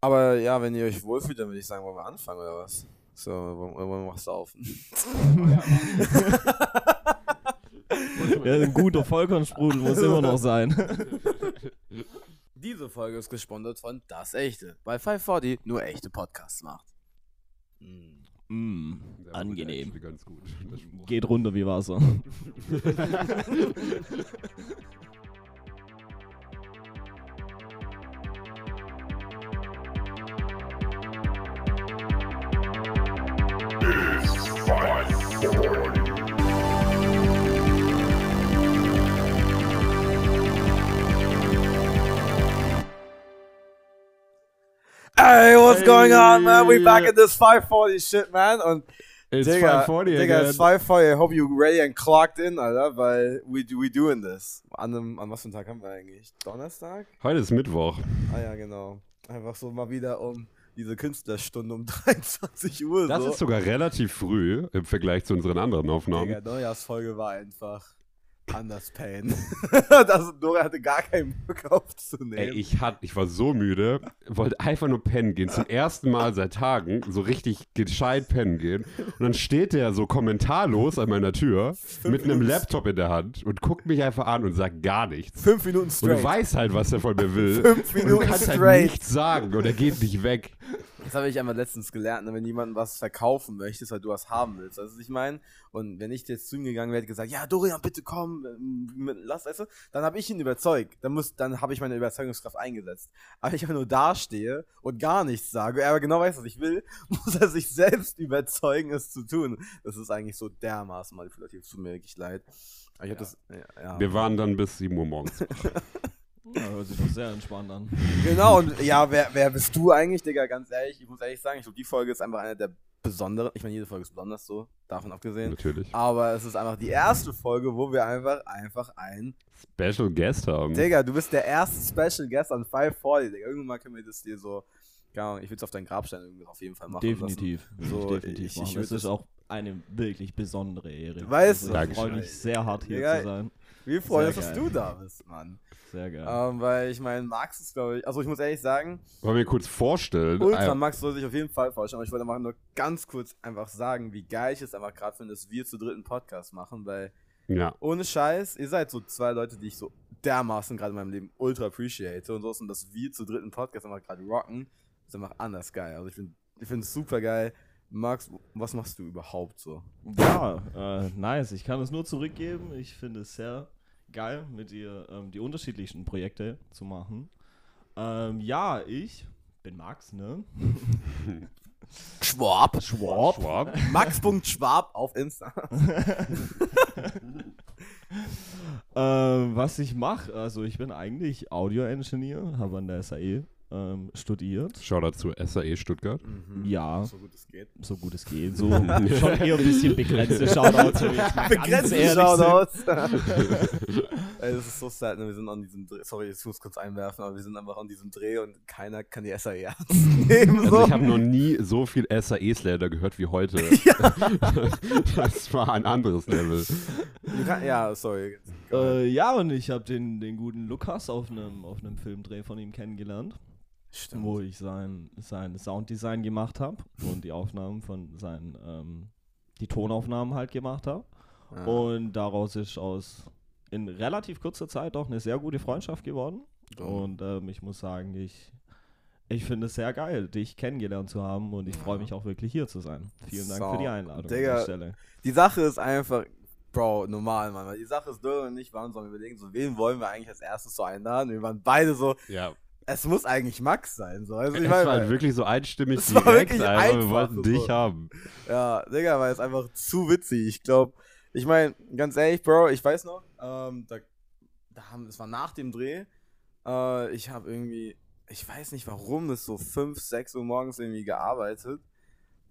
Aber ja, wenn ihr euch wohlfühlt, dann würde ich sagen, wollen wir anfangen oder was? So, wollen wollen wir was saufen? Ja, ein guter Vollkornsprudel muss immer noch sein. Diese Folge ist gesponsert von Das Echte, weil 540 nur echte Podcasts macht. Mm. Mm, war angenehm. gut. Geht runter wie Wasser. Hey, what's going on, man? We back at this 540 shit, man. Und It's Digga, 540 Digga, again. it's 540. I hope you ready and clocked in, Alter, weil we, we doing this. An, einem, an was für einem Tag haben wir eigentlich? Donnerstag? Heute ist Mittwoch. Ah ja, genau. Einfach so mal wieder um diese Künstlerstunde um 23 Uhr. Das so. ist sogar relativ früh im Vergleich zu unseren anderen Aufnahmen. Digga, Neujahrsfolge war einfach anders pain. das, Dora hatte gar keinen Bock aufzunehmen. Ey, ich, hat, ich war so müde, wollte einfach nur pennen gehen. Zum ersten Mal seit Tagen so richtig gescheit pennen gehen. Und dann steht der so kommentarlos an meiner Tür mit einem Minuten. Laptop in der Hand und guckt mich einfach an und sagt gar nichts. Fünf Minuten Und straight. du weißt halt, was er von mir will. Fünf Und du Minuten kannst halt straight. nichts sagen und er geht nicht weg. Das habe ich einmal letztens gelernt, ne, wenn jemand was verkaufen möchtest, weil du was haben willst. Weißt du, was ich meine? Und wenn ich jetzt zu ihm gegangen wäre, gesagt, ja, Dorian, bitte komm, ähm, lass, weißt du, dann habe ich ihn überzeugt. Dann, muss, dann habe ich meine Überzeugungskraft eingesetzt. Aber ich einfach nur dastehe und gar nichts sage, er aber genau weiß, was ich will, muss er sich selbst überzeugen, es zu tun. Das ist eigentlich so dermaßen manipulativ, tut mir wirklich leid. Aber habe das, ja, ja. Wir waren dann bis 7 Uhr morgens. Ja, hört sich doch sehr entspannt an. Genau, und ja, wer, wer bist du eigentlich, Digga? Ganz ehrlich, ich muss ehrlich sagen, ich glaube, die Folge ist einfach eine der besonderen. Ich meine, jede Folge ist besonders so, davon abgesehen. Natürlich. Aber es ist einfach die erste Folge, wo wir einfach, einfach ein. Special Guest haben. Digga, du bist der erste Special Guest an 540, Digga. Irgendwann mal können wir das dir so. Keine Ahnung, ich will es auf deinen Grabstein irgendwie auf jeden Fall machen. Definitiv. So, So, definitiv ich- machen. ich das würd ist auch eine wirklich besondere Ehre. Weißt also, du? ich freue mich sehr hart hier Digga, zu sein. Wir freuen uns, dass du da bist, Mann. Sehr geil. Ähm, weil ich meine, Max ist, glaube ich. Also, ich muss ehrlich sagen, Wollen wir kurz vorstellen? Ultra Max soll sich auf jeden Fall vorstellen, aber ich wollte einfach nur ganz kurz einfach sagen, wie geil ich es einfach gerade finde, dass wir zu dritten Podcast machen, weil ja. ohne Scheiß, ihr seid so zwei Leute, die ich so dermaßen gerade in meinem Leben ultra appreciate und so und dass wir zu dritten Podcast einfach gerade rocken, ist einfach anders geil. Also ich finde ich finde es super geil. Max, was machst du überhaupt so? Ja, äh, nice. Ich kann es nur zurückgeben. Ich finde es sehr geil, mit dir ähm, die unterschiedlichsten Projekte zu machen. Ähm, ja, ich bin Max, ne? Schwab. Schwab. Schwab. Max.schwab auf Insta. Ähm, was ich mache, also ich bin eigentlich Audio-Engineer, habe an der SAE ähm, studiert. Shoutout zu SAE Stuttgart. Ja, So gut es geht. so gut es geht. So schon eher ein bisschen begrenzte Shoutouts. Begrenzte Shoutouts. Ey, das ist so sad, ne? Wir sind an diesem Dreh. Sorry, ich muss kurz einwerfen, aber wir sind einfach an diesem Dreh und keiner kann die SAE ernst nehmen. Also So. ich habe noch nie so viel SAE-Slander gehört wie heute. das war ein anderes Level. Kann, ja, sorry. Äh, ja, und ich habe den, den guten Lukas auf einem auf einem Filmdreh von ihm kennengelernt, Stimmt. wo ich sein, sein Sounddesign gemacht habe und die Aufnahmen von seinen, ähm, die Tonaufnahmen halt gemacht habe. Ja. Und daraus ist aus in relativ kurzer Zeit auch eine sehr gute Freundschaft geworden. Und ähm, ich muss sagen, ich, ich finde es sehr geil, dich kennengelernt zu haben und ich freue mich auch wirklich hier zu sein. Vielen Dank So, für die Einladung Digga. an der Stelle. Die Sache ist einfach, Bro, normal, Mann. Die Sache ist, Dürre und ich waren so am überlegen, so, wen wollen wir eigentlich als erstes so einladen? Wir waren beide so, Ja. Es muss eigentlich Max sein. So. Also, ich es meine, war halt wirklich so einstimmig Es war direkt, wirklich einfach. Wir einfach wollten so. dich haben. Ja, Digga, weil es einfach zu witzig. Ich glaube, ich meine, ganz ehrlich, Bro, ich weiß noch, ähm, da, da haben, es war nach dem Dreh, äh, ich habe irgendwie, ich weiß nicht warum, das so 5, 6 Uhr morgens irgendwie gearbeitet.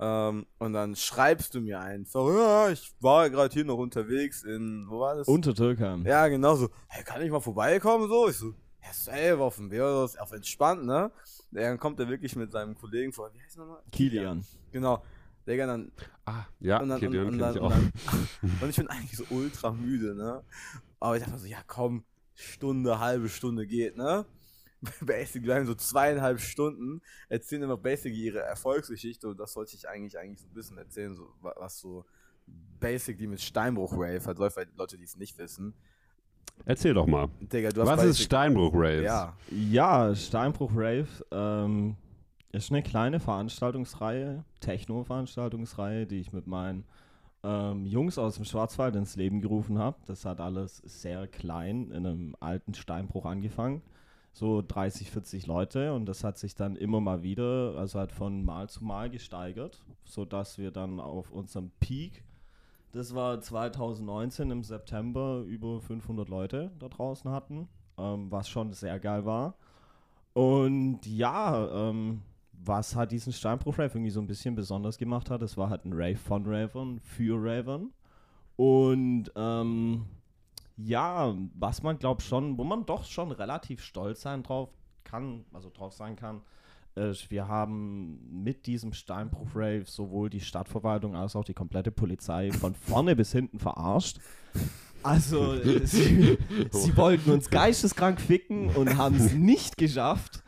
Ähm, und dann schreibst du mir ein, so, ja, ich war gerade hier noch unterwegs in, wo war das? Untertürkheim. Ja, genau so. Hey, kann ich mal vorbeikommen? So, ich so, ja, safe, auf dem ist auf entspannt, ne? Dann kommt er wirklich mit seinem Kollegen vor. Wie heißt er nochmal? Kilian. Genau. Digga, dann. Ah, ja, Und, dann, okay, und, und, dann, ich und, auch. dann, und ich bin eigentlich so ultra müde, ne? Aber ich dachte mir so, ja komm, Stunde, halbe Stunde geht, ne? Basic bleiben so zweieinhalb Stunden, erzählen immer Basic ihre Erfolgsgeschichte und das sollte ich eigentlich eigentlich so ein bisschen erzählen, so wa- was so Basic die mit Steinbruch Rave hat, läuft, weil die Leute, die es nicht wissen. Erzähl doch mal. Digga, du hast Was ist Steinbruch Raves? Ja, Ja, Steinbruch Rave ähm, ist eine kleine Veranstaltungsreihe, Techno-Veranstaltungsreihe, die ich mit meinen ähm, Jungs aus dem Schwarzwald ins Leben gerufen habe. Das hat alles sehr klein in einem alten Steinbruch angefangen. So 30, 40 Leute und das hat sich dann immer mal wieder, also hat von Mal zu Mal gesteigert, sodass wir dann auf unserem Peak, das war 2019 im September, über 500 Leute da draußen hatten, ähm, was schon sehr geil war. Und ja, ähm, was hat diesen Steinbruch-Rave irgendwie so ein bisschen besonders gemacht hat, es war halt ein Rave von Ravern, für Ravern. Und ähm, ja, was man glaubt schon, wo man doch schon relativ stolz sein drauf kann, also drauf sein kann, wir haben mit diesem Steinbruch-Rave sowohl die Stadtverwaltung als auch die komplette Polizei von vorne bis hinten verarscht. Also, äh, sie, sie wollten uns geisteskrank ficken und haben es nicht geschafft.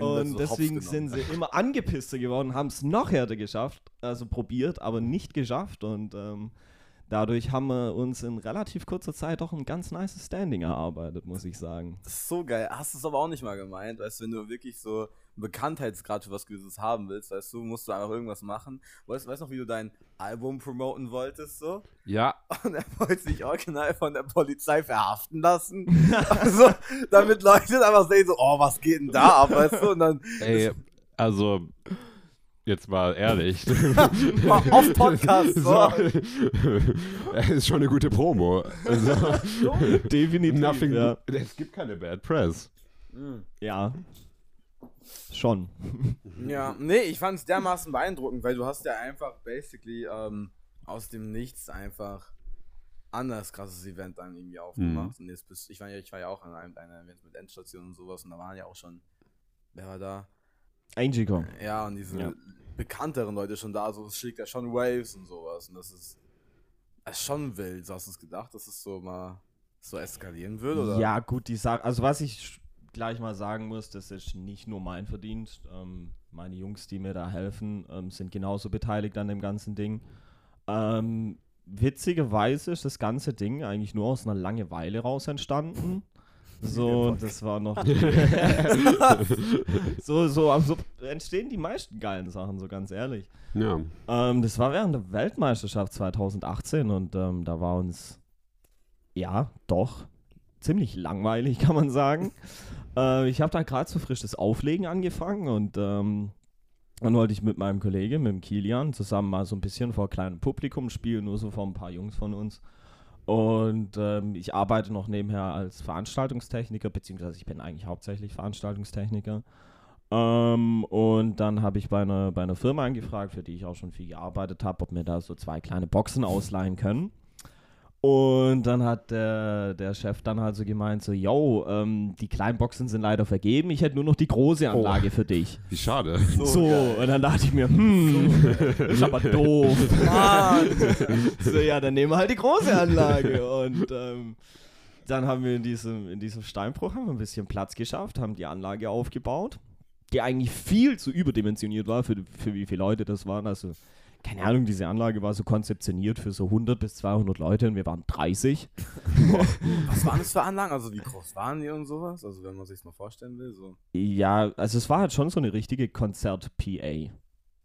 Und deswegen sind sie immer angepisster geworden, haben es noch härter geschafft, also probiert, aber nicht geschafft. Und ähm, dadurch haben wir uns in relativ kurzer Zeit auch ein ganz nice Standing erarbeitet, muss ich sagen. Das ist so geil. Hast du es aber auch nicht mal gemeint, weißt du, wenn du wirklich so einen Bekanntheitsgrad für was Gewisses haben willst, weißt du, musst du einfach irgendwas machen. Weißt du weißt noch, wie du dein Album promoten wolltest, so? Ja, Und er wollte sich original von der Polizei verhaften lassen. also, damit Leute einfach sehen, so, oh, was geht denn da ab, weißt du? Und dann ey, also, jetzt mal ehrlich. mal auf Podcast, so. Ist schon eine gute Promo. Also, Definitiv. nothing, ja. Es gibt keine Bad Press. ja. Schon. Ja, nee, ich fand es dermaßen beeindruckend, weil du hast ja einfach basically ähm, aus dem Nichts einfach anders krasses Event dann irgendwie aufgemacht. Und jetzt bist ich war ja, ich war ja auch an einem Events mit Endstation und sowas und da waren ja auch schon, wer war da? Angico. Ja, und diese Ja. bekannteren Leute schon da, so es schlägt ja schon Waves und sowas. Und das ist, das ist schon wild. So hast du es gedacht, dass es so mal so eskalieren würde? Oder? Ja, gut, die Sache, also was ich gleich mal sagen muss, das ist nicht nur mein Verdienst. Ähm, meine Jungs, die mir da helfen, ähm, sind genauso beteiligt an dem ganzen Ding. Ähm, witzigerweise ist das ganze Ding eigentlich nur aus einer Langeweile raus entstanden. So, und das war noch. so, so, so entstehen die meisten geilen Sachen, so ganz ehrlich. Ja. Ähm, das war während der Weltmeisterschaft 2018 und ähm, da war uns, ja, doch, ziemlich langweilig, kann man sagen. äh, ich habe da gerade so frisch das Auflegen angefangen und ähm, dann wollte ich mit meinem Kollegen, mit dem Kilian, zusammen mal so ein bisschen vor kleinem Publikum spielen, nur so vor ein paar Jungs von uns. Und ähm, ich arbeite noch nebenher als Veranstaltungstechniker, beziehungsweise ich bin eigentlich hauptsächlich Veranstaltungstechniker. Ähm, und dann habe ich bei einer, bei einer Firma angefragt, für die ich auch schon viel gearbeitet habe, ob mir da so zwei kleine Boxen ausleihen können. Und dann hat der, der Chef dann halt so gemeint, so, yo, ähm, die kleinen Boxen sind leider vergeben, ich hätte nur noch die große Anlage für dich. Wie schade. So, und dann dachte ich mir, hm, ist aber doof. Mann. so, ja, dann nehmen wir halt die große Anlage. Und ähm, dann haben wir in diesem, in diesem Steinbruch haben wir ein bisschen Platz geschafft, haben die Anlage aufgebaut, die eigentlich viel zu überdimensioniert war, für, für wie viele Leute das waren. Also, keine Ahnung, diese Anlage war so konzeptioniert für so 100 bis 200 Leute und wir waren 30. Was waren das für Anlagen? Also wie groß waren die und sowas? Also wenn man sich mal vorstellen will, so. Ja, also es war halt schon so eine richtige Konzert-PA.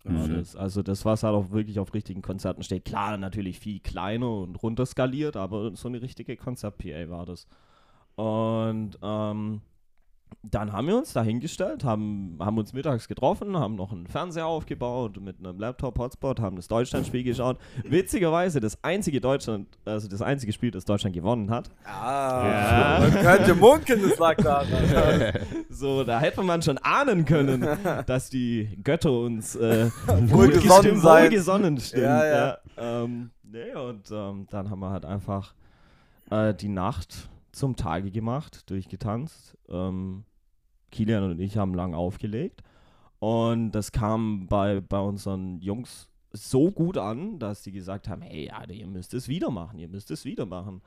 Schön. das. Also das, was halt auch wirklich auf richtigen Konzerten steht. Klar, natürlich viel kleiner und runterskaliert, aber so eine richtige Konzert-PA war das. Und ähm, dann haben wir uns da hingestellt, haben, haben uns mittags getroffen, haben noch einen Fernseher aufgebaut mit einem Laptop-Hotspot, haben das Deutschlandspiel geschaut. Witzigerweise das einzige Deutschland, also das einzige Spiel, das Deutschland gewonnen hat. Ah, Ja. man könnte munkeln, das lag da. So, da hätte man schon ahnen können, dass die Götter uns äh, Wohlgesonnen wohlgesonnen stimmen. Ja, ja. Ja, ähm, nee, und ähm, dann haben wir halt einfach äh, die Nacht zum Tage gemacht, durchgetanzt. Ähm, Kilian und ich haben lang aufgelegt. Und das kam bei, bei unseren Jungs so gut an, dass die gesagt haben, hey, ja, ihr müsst es wieder machen, ihr müsst es wieder machen.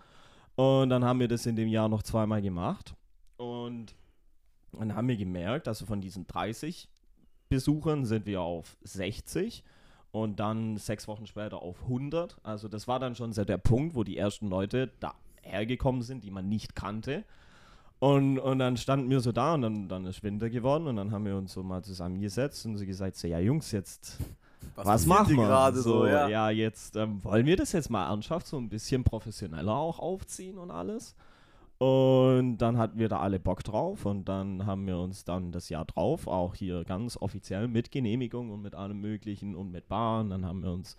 Und dann haben wir das in dem Jahr noch zweimal gemacht. Und dann haben wir gemerkt, also von diesen 30 Besuchern sind wir auf 60 und dann sechs Wochen später auf 100. Also das war dann schon so der Punkt, wo die ersten Leute da hergekommen sind, die man nicht kannte. Und, und dann standen wir so da und dann, dann ist Winter geworden und dann haben wir uns so mal zusammengesetzt und so gesagt, so, ja Jungs, jetzt was, passiert machen wir? gerade so, so, ja. ja. jetzt ähm, wollen wir das jetzt mal ernsthaft so ein bisschen professioneller auch aufziehen und alles. Und dann hatten wir da alle Bock drauf und dann haben wir uns dann das Jahr drauf auch hier ganz offiziell mit Genehmigung und mit allem Möglichen und mit Bahn. Dann haben wir uns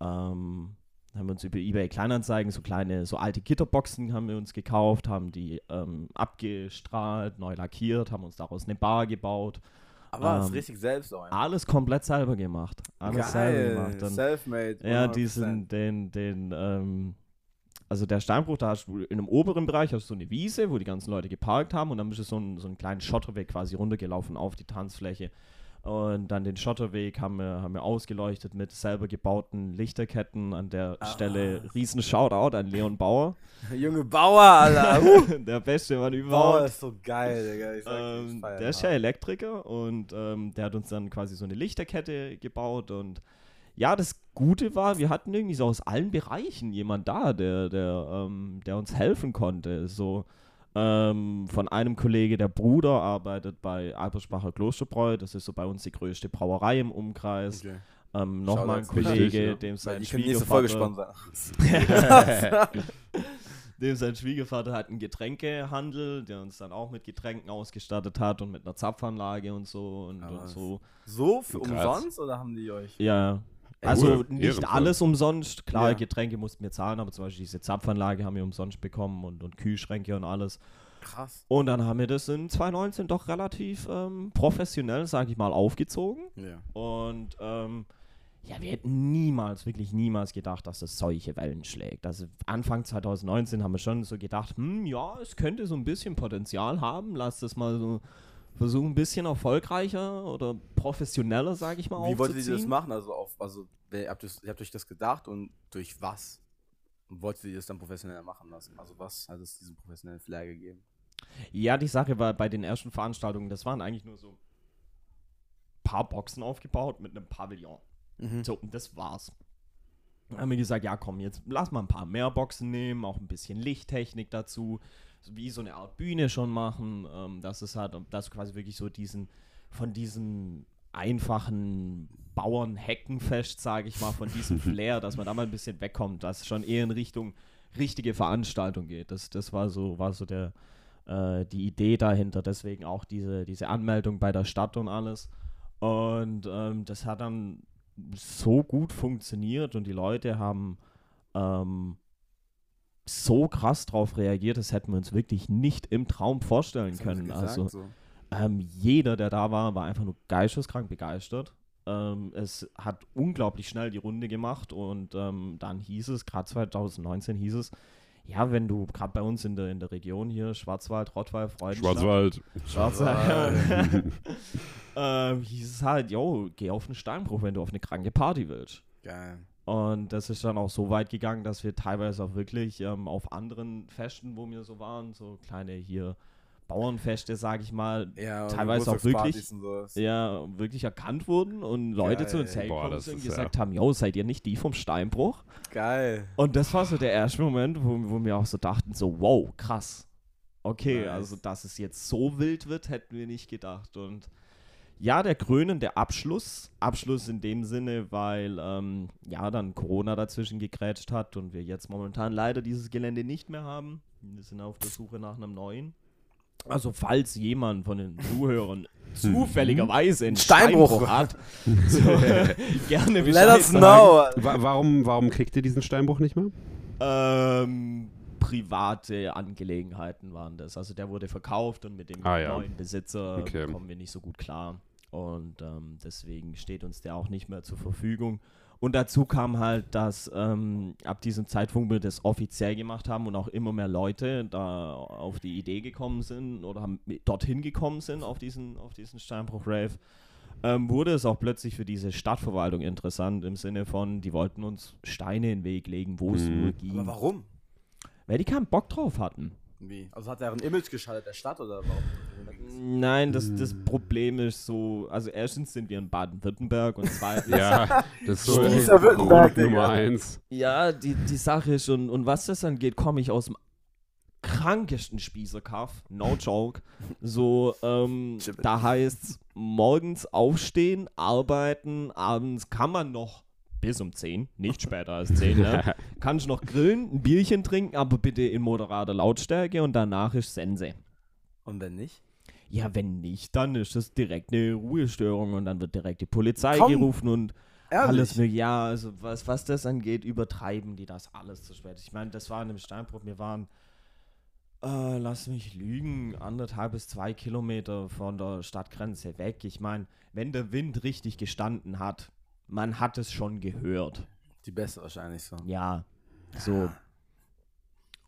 ähm, haben wir uns über eBay Kleinanzeigen so kleine, so alte Gitterboxen haben wir uns gekauft, haben die ähm, abgestrahlt, neu lackiert, haben uns daraus eine Bar gebaut. Aber das ist Ähm, richtig selbst auch. Alles komplett selber gemacht. Alles selber gemacht. Dann, Selfmade. ja, 100%. diesen, den, den, ähm, also der Steinbruch, da hast du in einem oberen Bereich hast du so eine Wiese, wo die ganzen Leute geparkt haben und dann bist du so, einen- so einen kleinen Schotterweg quasi runtergelaufen auf die Tanzfläche. Und dann den Schotterweg haben wir, haben wir ausgeleuchtet mit selber gebauten Lichterketten. An der Ah. Stelle riesen Shoutout an Leon Bauer. Junge Bauer, Alter. Der beste Mann Bauer überhaupt. ist so geil, Digga. Ich sag, Ähm, der ist ja. Elektriker und ähm, der hat uns dann quasi so eine Lichterkette gebaut und ja, das Gute war, wir hatten irgendwie so aus allen Bereichen jemand da, der, der, ähm, der uns helfen konnte. So ähm, von einem Kollege, der Bruder arbeitet bei Alpersbacher Klosterbräu, das ist so bei uns die größte Brauerei im Umkreis. Okay. Ähm, Nochmal ein Kollege, ja. dem sein Schwiegervater dem sein Schwiegervater hat einen Getränkehandel, der uns dann auch mit Getränken ausgestattet hat und mit einer Zapfanlage und so und, Aber und so. So für umsonst oder haben die euch? Ja. Also Cool. nicht alles umsonst. Klar, Ja. Getränke mussten wir zahlen, aber zum Beispiel diese Zapfanlage haben wir umsonst bekommen und, und Kühlschränke und alles. Krass. Und dann haben wir das in 2019 doch relativ ähm, professionell, sage ich mal, aufgezogen. Ja. Und ähm, ja, wir hätten niemals, wirklich niemals gedacht, dass das solche Wellen schlägt. Also Anfang 2019 haben wir schon so gedacht, hm, ja, es könnte so ein bisschen Potenzial haben. Lass das mal so versuchen, ein bisschen erfolgreicher oder professioneller, sage ich mal, Wie wolltet ihr das machen? Also, auf, also habt, ihr, habt euch das gedacht und durch was? Und wolltet ihr das dann professioneller machen lassen? Also was hat es diesen professionellen Flair gegeben? Ja, die Sache war bei den ersten Veranstaltungen, das waren eigentlich nur so paar Boxen aufgebaut mit einem Pavillon. So, und das war's. Dann haben wir gesagt, ja komm, jetzt lass mal ein paar mehr Boxen nehmen, auch ein bisschen Lichttechnik dazu, wie so eine Art Bühne schon machen, ähm, dass es halt, dass quasi wirklich so diesen, von diesem einfachen Bauernheckenfest, sage ich mal, von diesem Flair, dass man da mal ein bisschen wegkommt, dass es schon eher in Richtung richtige Veranstaltung geht. Das, das war so, war so der, äh, die Idee dahinter, deswegen auch diese, diese Anmeldung bei der Stadt und alles. Und ähm, das hat dann so gut funktioniert und die Leute haben ähm, so krass drauf reagiert, das hätten wir uns wirklich nicht im Traum vorstellen sie können. gesagt, Also so? ähm, jeder, der da war, war einfach nur geisteskrank begeistert. Ähm, es hat unglaublich schnell die Runde gemacht und ähm, dann hieß es, gerade 2019 hieß es, ja, wenn du gerade bei uns in der, in der Region hier, Schwarzwald, Rottweil, Freudenstadt, Schwarzwald. Schwarzwald, ähm, hieß es halt, yo, geh auf einen Steinbruch, wenn du auf eine kranke Party willst. Geil. Und das ist dann auch so weit gegangen, dass wir teilweise auch wirklich ähm, auf anderen Festen, wo wir so waren, so kleine hier Bauernfeste, sag ich mal, Ja, Teilweise auch sowas. ja, wirklich erkannt wurden und Leute zu uns Geil. hergekommen sind und gesagt haben, yo, seid ihr nicht die vom Steinbruch? Geil. Und das war so der erste Moment, wo, wo wir auch so dachten, so, wow, krass. Okay, Nice. also dass es jetzt so wild wird, hätten wir nicht gedacht. Und ja, der krönende Abschluss, Abschluss in dem Sinne, weil ähm, ja dann Corona dazwischen gegrätscht hat und wir jetzt momentan leider dieses Gelände nicht mehr haben. Wir sind auf der Suche nach einem neuen. Also falls jemand von den Zuhörern zufälligerweise einen Steinbruch. Steinbruch hat, so, gerne Let us sagen. know. Wa warum, warum kriegt ihr diesen Steinbruch nicht mehr? Ähm, private Angelegenheiten waren das. Also der wurde verkauft und mit dem Ah, ja. neuen Besitzer Okay. kommen wir nicht so gut klar. Und ähm, deswegen steht uns der auch nicht mehr zur Verfügung. Und dazu kam halt, dass ähm, ab diesem Zeitpunkt wir das offiziell gemacht haben und auch immer mehr Leute da auf die Idee gekommen sind oder haben dorthin gekommen sind auf diesen, auf diesen Steinbruch-Rave, ähm, wurde es auch plötzlich für diese Stadtverwaltung interessant im Sinne von, die wollten uns Steine in den Weg legen, wo es Mhm. nur ging. Aber warum? Weil die keinen Bock drauf hatten. Wie? Also hat er ein Image geschaltet der Stadt oder warum? Nein, das, das Hm. Problem ist so, also erstens sind wir in Baden-Württemberg und zweitens, Ja, das ist so Württemberg, Grund Nummer eins. ja, die, die Sache ist schon, und was das angeht, komme ich aus dem krankesten Spießerkaff, no joke. So, ähm, da heißt morgens aufstehen, arbeiten, abends kann man noch bis um 10, nicht später als 10, ne? Kann ich noch grillen, ein Bierchen trinken, aber bitte in moderater Lautstärke und danach ist Sense. Und wenn nicht? Ja, wenn nicht, dann ist das direkt eine Ruhestörung und dann wird direkt die Polizei Komm, gerufen und Ehrlich? alles mögliche. Ja, also was, was das angeht, übertreiben die das alles zu spät. Ich meine, das war in einem Steinbruch, wir waren, äh, lass mich lügen, anderthalb bis zwei Kilometer von der Stadtgrenze weg. Ich meine, wenn der Wind richtig gestanden hat, man hat es schon gehört. Die beste wahrscheinlich so. Ja, so.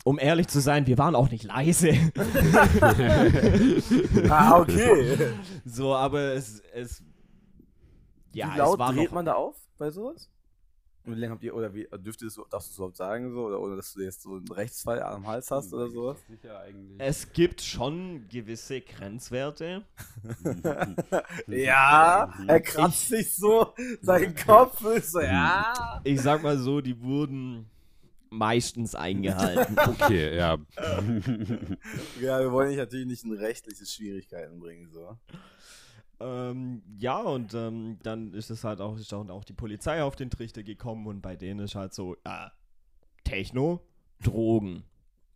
Um ehrlich zu sein, wir waren auch nicht leise. ah, okay. so, aber es, es ja, wie laut es war dreht noch, man da auf bei sowas? Und wie lange habt ihr, oder wie, dürft ihr das, darfst du überhaupt sagen, so, oder ohne dass du jetzt so einen Rechtsfall am Hals hast oder sowas? Sicher eigentlich. Es gibt schon gewisse Grenzwerte. Ja, er kratzt sich so, sein Kopf ist so, ja. Ich sag mal so, die wurden meistens eingehalten. Okay, ja. Ja, wir wollen dich natürlich nicht in rechtliche Schwierigkeiten bringen, so. Ähm, ja, und ähm, dann ist es halt auch, ist auch, die Polizei auf den Trichter gekommen und bei denen ist halt so, ja, Techno, Drogen.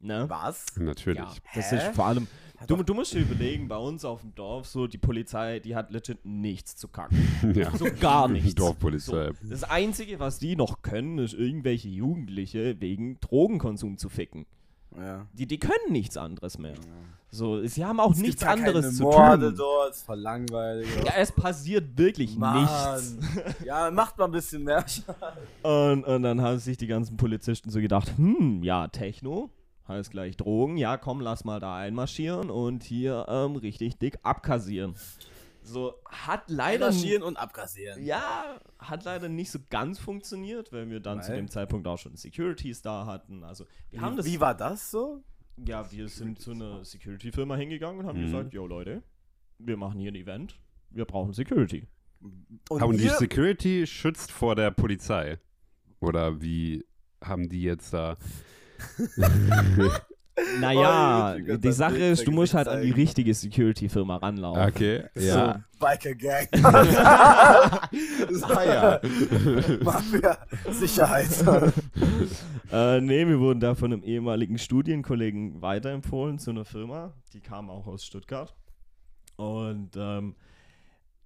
Ne? Was? Natürlich. Ja, das Hä? ist vor allem. Du, du musst dir überlegen, bei uns auf dem Dorf, so die Polizei, die hat legit nichts zu kacken. Ja. So gar nichts. Dorfpolizei. So, das Einzige, was die noch können, ist irgendwelche Jugendliche wegen Drogenkonsum zu ficken. Ja. Die, die können nichts anderes mehr. So, sie haben auch Es nichts anderes zu Morde tun. dort, ist voll langweilig. Ja, es passiert wirklich Mann. nichts. Ja, macht mal ein bisschen mehr. Und, und dann haben sich die ganzen Polizisten so gedacht, hm, ja, Techno, heißt gleich Drogen, ja, komm, lass mal da einmarschieren und hier ähm, richtig dick abkassieren. So, hat leider... Marschieren und abkassieren. Ja, hat leider nicht so ganz funktioniert, weil wir dann zu Weil? dem Zeitpunkt auch schon Securities da hatten. Also, wir haben Wie, das... wie war das so? Ja, wir sind zu einer Security-Firma hingegangen und haben Mhm. gesagt, yo Leute, wir machen hier ein Event, wir brauchen Security. Und, Und die Security schützt vor der Polizei. Oder wie haben die jetzt da. Naja, Oh, die Sache ist, du musst halt an die richtige Security-Firma ranlaufen. Okay, ja. Biker Gang. Ah, ja. Mafia. Sicherheit. Äh, nee, wir wurden da von einem ehemaligen Studienkollegen weiterempfohlen zu einer Firma. Die kam auch aus Stuttgart. Und ähm,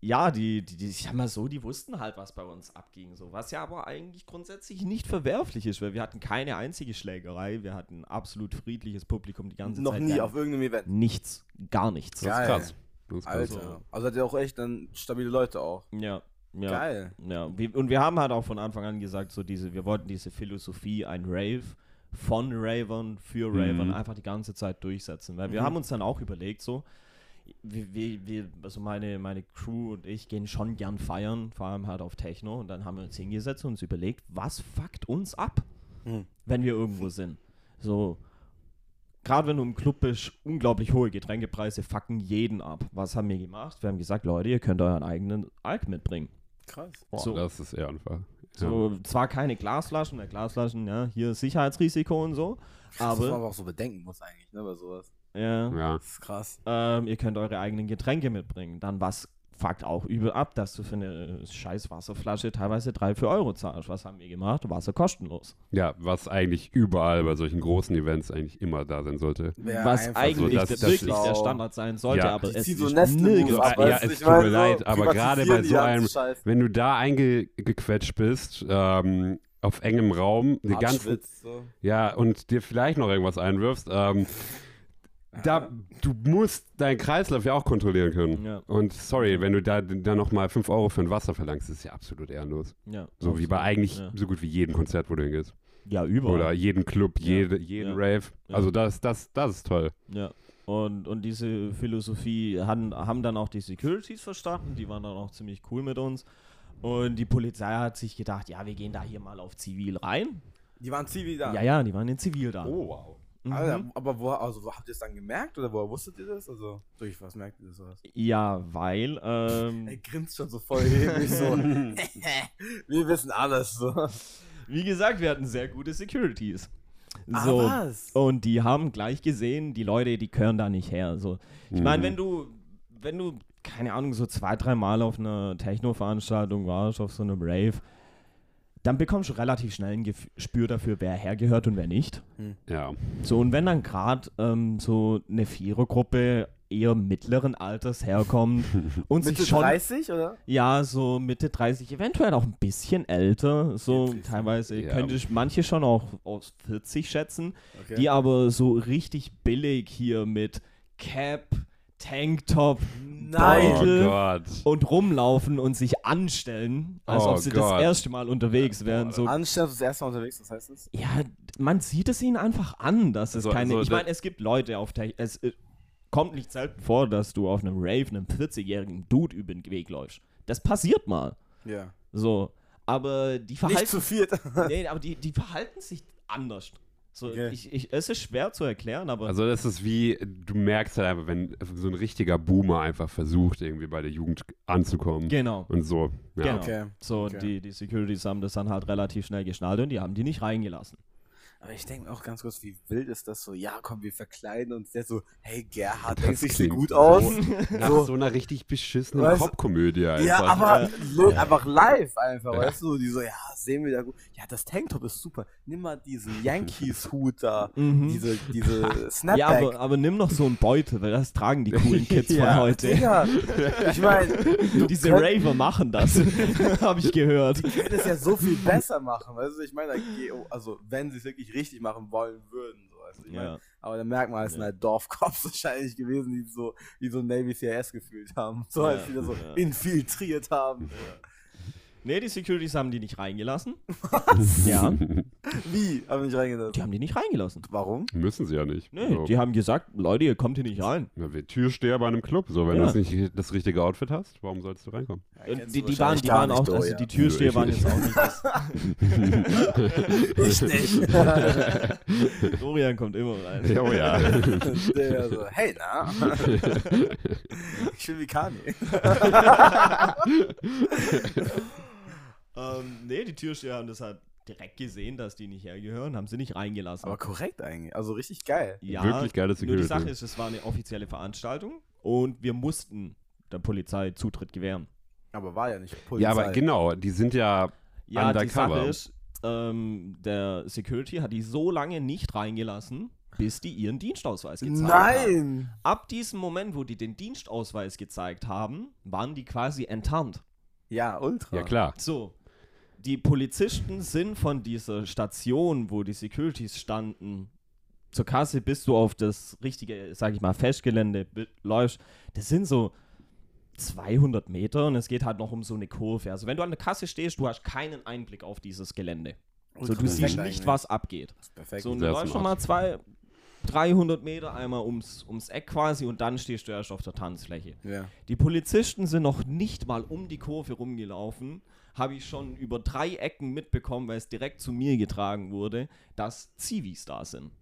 ja, die, die, die, ich sag mal so, die wussten halt, was bei uns abging. So. Was ja aber eigentlich grundsätzlich nicht verwerflich ist, weil wir hatten keine einzige Schlägerei. Wir hatten ein absolut friedliches Publikum die ganze Noch Zeit. nie Wir auf irgendeinem Event. nichts, gar nichts. Geil. Krass. Das ist krass. Alter. Also hat ihr auch echt dann stabile Leute auch. Ja, ja. Geil. Ja, und wir haben halt auch von Anfang an gesagt, so diese, wir wollten diese Philosophie, ein Rave von Ravern für Ravern Mhm. einfach die ganze Zeit durchsetzen. Weil wir Mhm. haben uns dann auch überlegt, so, wir, wir, wir, also meine, meine Crew und ich gehen schon gern feiern, vor allem halt auf Techno. Und dann haben wir uns hingesetzt und uns überlegt, was fuckt uns ab, Mhm. wenn wir irgendwo sind. So, gerade wenn du im Club bist, unglaublich hohe Getränkepreise fucken jeden ab. Was haben wir gemacht? Wir haben gesagt, Leute, ihr könnt euren eigenen Alk mitbringen. Krass. Boah, so. Das ist eher einfach. So, zwar keine Glasflaschen, weil Glasflaschen, ja, hier Sicherheitsrisiko und so, Was man aber, aber auch so bedenken muss eigentlich, ne, bei sowas. Ja, Ja. Das ist krass. ähm, ihr könnt eure eigenen Getränke mitbringen. Dann was fuckt auch übel ab, dass du für eine scheiß Wasserflasche teilweise 3, 4 Euro zahlst. Was haben wir gemacht? Wasser kostenlos. ja, was eigentlich überall bei solchen großen Events eigentlich immer da sein sollte. Wär was eigentlich der- das wirklich der Standard sein sollte, Ja. aber Die es ziehen so ist Nestle nirgends. Ab, Ja, es Ich tut mir leid, aber gerade bei so ganze einem-. Wenn du da eingequetscht bist, ähm, auf engem Raum, die ganzen, schwitzt, so. ja, und dir vielleicht noch irgendwas einwirfst, ähm, da, du musst deinen Kreislauf ja auch kontrollieren können. Ja. Und sorry, wenn du da, da nochmal 5 Euro für ein Wasser verlangst, ist ja absolut ehrenlos. Ja, So wie bei absolut. eigentlich Ja, so gut wie jedem Konzert, wo du hingehst. ja überall. Oder jeden Club, Ja. jede, jeden Ja. Rave. Ja. Also das, das, das ist toll. Ja. Und, und diese Philosophie haben, haben dann auch die Securities verstanden, die waren dann auch ziemlich cool mit uns. Und die Polizei hat sich gedacht, ja, wir gehen da hier mal auf Zivil rein. Die waren Zivil da. Ja, ja, die waren in Zivil da. Oh, wow. Mhm. Alter, aber wo, also, wo habt ihr es dann gemerkt oder woher wusstet ihr das? Also, durch was merkt ihr das? Oder? was? Ja, weil, ähm, Er grinst schon so voll hebig so. Wir wissen alles so. wie gesagt, wir hatten sehr gute Securities. Ah, So, was? und die haben gleich gesehen, die Leute, die gehören da nicht her. So, ich meine, Mhm. wenn du, wenn du, keine Ahnung, so zwei, drei Mal auf einer Techno-Veranstaltung warst, auf so einem Rave, dann bekommst du relativ schnell ein Gespür dafür, wer hergehört und wer nicht. Ja. So, und wenn dann gerade ähm, so eine Vierergruppe eher mittleren Alters herkommt und Mitte sich schon 30 oder? ja, so Mitte 30, eventuell auch ein bisschen älter. So 40. teilweise Ja. könnte ich manche schon auch aus 40 schätzen, Okay. die aber so richtig billig hier mit Cap, Tanktop, Nein. Oh und rumlaufen und sich anstellen, als Oh ob sie Gott. das erste Mal unterwegs wären. So, Anstatt das erste Mal unterwegs, was heißt das? ja, man sieht es ihnen einfach an, dass es So- keine. so ich meine, es gibt Leute auf der. Es äh, kommt nicht selten vor, dass du auf einem Rave einem 40-jährigen Dude über den Weg läufst. Das passiert mal. Ja. So. Aber die Nicht verhalten, zu viert. nee, aber die, die verhalten sich anders. So, Okay. ich, ich, es ist schwer zu erklären, aber Also das ist wie, du merkst halt einfach, wenn so ein richtiger Boomer einfach versucht, irgendwie bei der Jugend anzukommen. genau. Und so. Ja. Genau. Okay. So, Okay. die, die Securities haben das dann halt relativ schnell geschnallt und die haben die nicht reingelassen. Aber ich denke auch ganz kurz, wie wild ist das so? Ja, komm, wir verkleiden uns. Der so, hey Gerhard, denkst du, ich sehe gut so- aus? Nach So. so einer richtig beschissenen Weißt Popkomödie einfach. Ja, aber lo- einfach live einfach, Ja. weißt du? Die so, ja, sehen wir da gut. Ja, das Tanktop ist super. Nimm mal diesen Yankees-Hut da. Mhm. Diese, diese Ja, Snapback. aber, aber nimm noch so einen Beutel, weil das tragen die coolen Kids Ja. von heute. Digga, ich meine, Diese könnt- Raver machen das, habe ich gehört. die können es ja so viel besser machen. Weißt du, ich meine, also wenn sie es wirklich richtig machen wollen würden. So, weißt du, ich mein, Ja. Aber dann merkt man, es sind Ja. halt Dorfcops wahrscheinlich gewesen, die so, die so Navy CIS gefühlt haben. So Ja, als wieder so ja. infiltriert haben. Nee, die Securities haben die nicht reingelassen. Ja, Wie? Haben wir nicht reingelassen. die haben die nicht reingelassen. Warum? Müssen sie ja nicht. Nee, so. die haben gesagt, Leute, ihr kommt hier nicht rein. Ja, wie Türsteher bei einem Club. So, wenn Ja. du nicht das richtige Outfit hast, warum sollst du reinkommen? Ja, Und kennst die, du die waren, die waren auch, also Dorian. die Türsteher waren nicht. jetzt auch nicht. Das. Ich nicht. Dorian kommt immer rein. oh ja. Der so, hey, na? ich bin wie Kanye. ähm, nee, die Türsteher haben das halt direkt gesehen, dass die nicht hergehören, haben sie nicht reingelassen. Aber korrekt eigentlich. Also richtig geil. ja, Wirklich geile Nur die Security. Sache ist, es war eine offizielle Veranstaltung und wir mussten der Polizei Zutritt gewähren. Aber war ja nicht Polizei. Ja, aber genau, die sind ja Ja, die Undercover. Sache ist, ähm, der Security hat die so lange nicht reingelassen, bis die ihren Dienstausweis gezeigt haben. Nein! Ab diesem Moment, wo die den Dienstausweis gezeigt haben, waren die quasi enttarnt. Ja, ultra. Ja, klar. So, die Polizisten sind von dieser Station, wo die Securities standen, zur Kasse, bis du auf das richtige, sag ich mal, Festgelände läufst. Das sind so 200 Meter und es geht halt noch um so eine Kurve. Also wenn du an der Kasse stehst, du hast keinen Einblick auf dieses Gelände. So, du siehst nicht, was abgeht. So, und du läufst schon mal zwei, 300 Meter einmal ums, ums Eck quasi und dann stehst du erst auf der Tanzfläche. ja. Die Polizisten sind noch nicht mal um die Kurve rumgelaufen. Habe ich schon über drei Ecken mitbekommen, weil es direkt zu mir getragen wurde, dass Zivis da sind.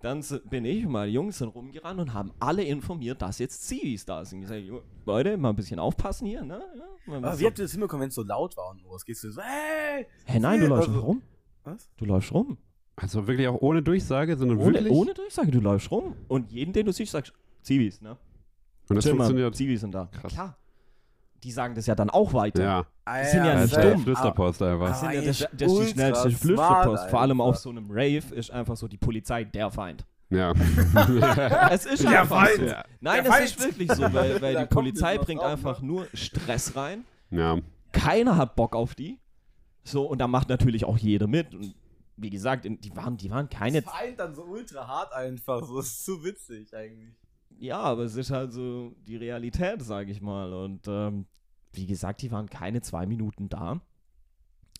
Dann bin ich und meine Jungs sind rumgerannt und haben alle informiert, dass jetzt Zivis da sind. Ich sage, "Jo, Leute, mal ein bisschen aufpassen hier, ne? Ja, Aber wie habt ihr das hinbekommen, wenn es so laut war und los? Gehst du so, hey! Hä, nein, du läufst Also- nicht rum. Was? Du läufst rum. Also wirklich auch ohne Durchsage, sondern Ohne, wirklich. ohne Durchsage, du läufst rum. Und jeden, den du siehst, sagst Zivis, ne? Und das Chill mal, funktioniert. Zivis sind da. Krass. Klar. Die sagen das ja dann auch weiter. Ja, Ah, sind ja das nicht dumm. Flüsterpost einfach. Das, sind ja, das, das ist die schnellste Flüsterpost. Vor allem auf so einem Rave ist einfach so die Polizei der Feind. Ja. Es ist Der einfach Feind. so. Nein, Der es Feind. ist wirklich so, weil, weil die Polizei bringt auf, einfach ne? nur Stress rein. ja. Keiner hat Bock auf die. So, und da macht natürlich auch jeder mit. Und wie gesagt, die waren, die waren keine. Das vereint dann so ultra hart einfach. So das ist zu witzig eigentlich. Ja, aber es ist halt so die Realität, sage ich mal. Und ähm, wie gesagt, die waren keine zwei Minuten da.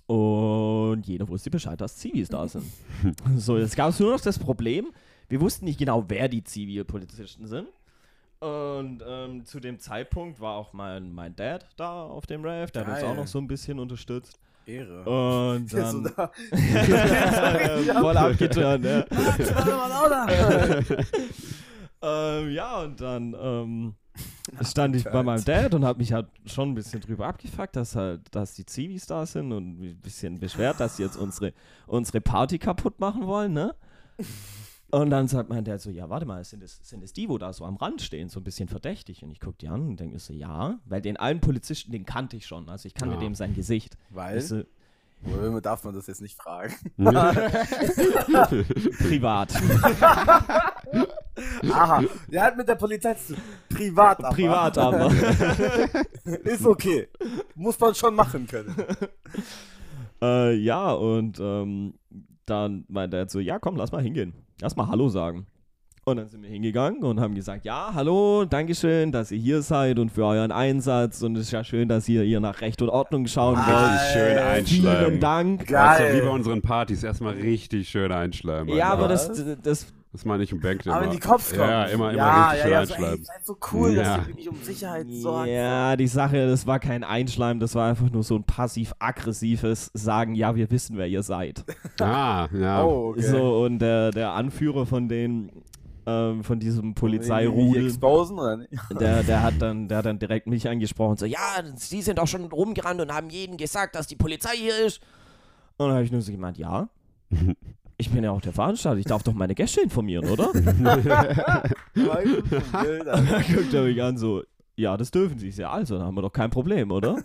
Und jeder wusste Bescheid, dass Zivis da sind. so, jetzt gab es nur noch das Problem, wir wussten nicht genau, wer die Zivilpolizisten sind. Und ähm, zu dem Zeitpunkt war auch mein, mein Dad da auf dem Rave, der hat uns auch noch so ein bisschen unterstützt. Ehre. Und Der so dann da. voll abgeturnt, ja. Ähm, ja, und dann ähm, stand ich bei meinem Dad und habe mich halt schon ein bisschen drüber abgefuckt, dass halt, dass die Zivis da sind und ein bisschen beschwert, dass sie jetzt unsere, unsere Party kaputt machen wollen, ne? Und dann sagt mein Dad so, ja, warte mal, sind es, sind es die, wo da so am Rand stehen, so ein bisschen verdächtig? Und ich gucke die an und denke so, ja, weil den einen Polizisten, den kannte ich schon, also ich kannte Ah. dem sein Gesicht. Weil, Ich so, Oder darf man das jetzt nicht fragen. privat. Aha, der hat mit der Polizei zu tun. Privat aber. privat aber. Ist okay. Muss man schon machen können. Äh, ja, und ähm, dann meinte er so, ja komm, lass mal hingehen. Lass mal Hallo sagen. Und dann sind wir hingegangen und haben gesagt, ja, hallo, Dankeschön, dass ihr hier seid und für euren Einsatz. Und es ist ja schön, dass ihr hier nach Recht und Ordnung schauen Ah, wollt. Richtig schön Geil. einschleimen. Vielen Dank. Geil. Also wie bei unseren Partys, erstmal richtig schön einschleimen. Ja, aber das, das, Das meine ich im Bank Aber immer. in die Cops kommen. Ja, immer, immer ja, richtig ja, schön ja, so, ey, einschleimen. ihr seid so cool, dass Ja. ihr wirklich um Sicherheit sorgt. ja, die Sache, das war kein Einschleim, das war einfach nur so ein passiv-aggressives Sagen, ja, wir wissen, wer ihr seid. Ah, ja. Oh, okay. So, und der, der Anführer von den, ähm, von diesem Polizeirudel, exposen oder nicht? der, der, hat dann, der hat dann direkt mich angesprochen, so, ja, sie sind doch schon rumgerannt und haben jedem gesagt, dass die Polizei hier ist. Und dann habe ich nur so gemeint, ja, ich bin ja auch der Veranstalter, ich darf doch meine Gäste informieren, oder? Dann guckt er mich an, so, ja, das dürfen sie, ja, also, dann haben wir doch kein Problem, oder?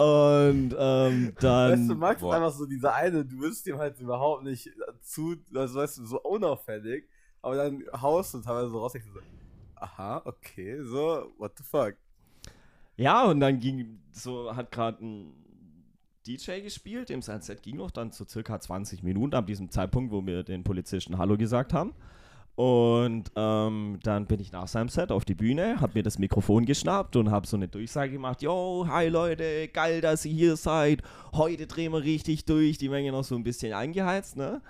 Und ähm, dann. Weißt du, Max ist Boah. einfach so dieser eine, du wirst ihm halt überhaupt nicht zu, also weißt du, so unauffällig, aber dann haust du teilweise so raus, du so, aha, okay, so, what the fuck. Ja, und dann ging so, hat gerade ein DJ gespielt, dem sein Set ging noch dann so circa 20 Minuten ab diesem Zeitpunkt, wo wir den Polizisten Hallo gesagt haben. Und ähm, dann bin ich nach seinem Set auf die Bühne, habe mir das Mikrofon geschnappt und habe so eine Durchsage gemacht: Yo, hi Leute, geil, dass ihr hier seid. Heute drehen wir richtig durch. Die Menge noch so ein bisschen eingeheizt, ne?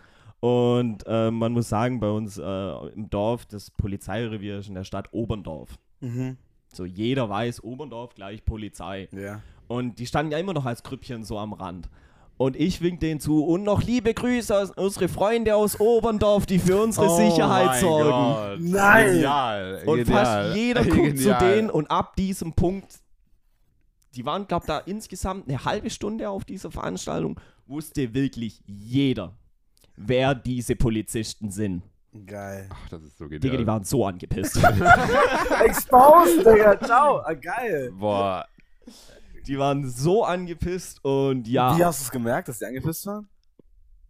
Und ähm, man muss sagen, bei uns äh, im Dorf, das Polizeirevier ist in der Stadt Oberndorf. Mhm. So jeder weiß, Oberndorf gleich Polizei. Ja. Und die standen ja immer noch als Grüppchen so am Rand. Und ich wink denen zu und noch liebe Grüße aus unsere Freunde aus Oberndorf, die für unsere Oh Sicherheit sorgen. Nein. Genial. Und genial. fast jeder guckt zu Genial. denen und ab diesem Punkt, die waren, glaube da insgesamt eine halbe Stunde auf dieser Veranstaltung, wusste wirklich jeder, wer diese Polizisten sind. Geil. Ach, das ist so Digga, genial. die waren so angepisst. Exposed, Digga, ciao. Ah, geil. Boah, die waren so angepisst und ja. Wie hast du es gemerkt, dass die angepisst waren?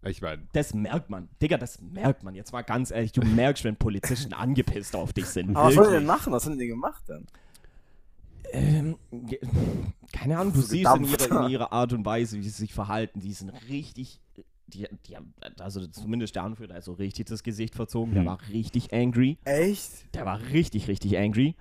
ich meine, Das merkt man. Digga, das merkt man. Jetzt mal ganz ehrlich, du merkst, wenn Polizisten angepisst auf dich sind. Aber was sollen die denn machen? Was haben die gemacht dann? Ähm, keine Ahnung, du siehst in ihrer, in ihrer Art und Weise, wie sie sich verhalten. Die sind richtig. Die, die haben, also zumindest der Anführer, der hat so richtig das Gesicht verzogen. Der Hm. war richtig angry. Echt? Der war richtig, richtig angry.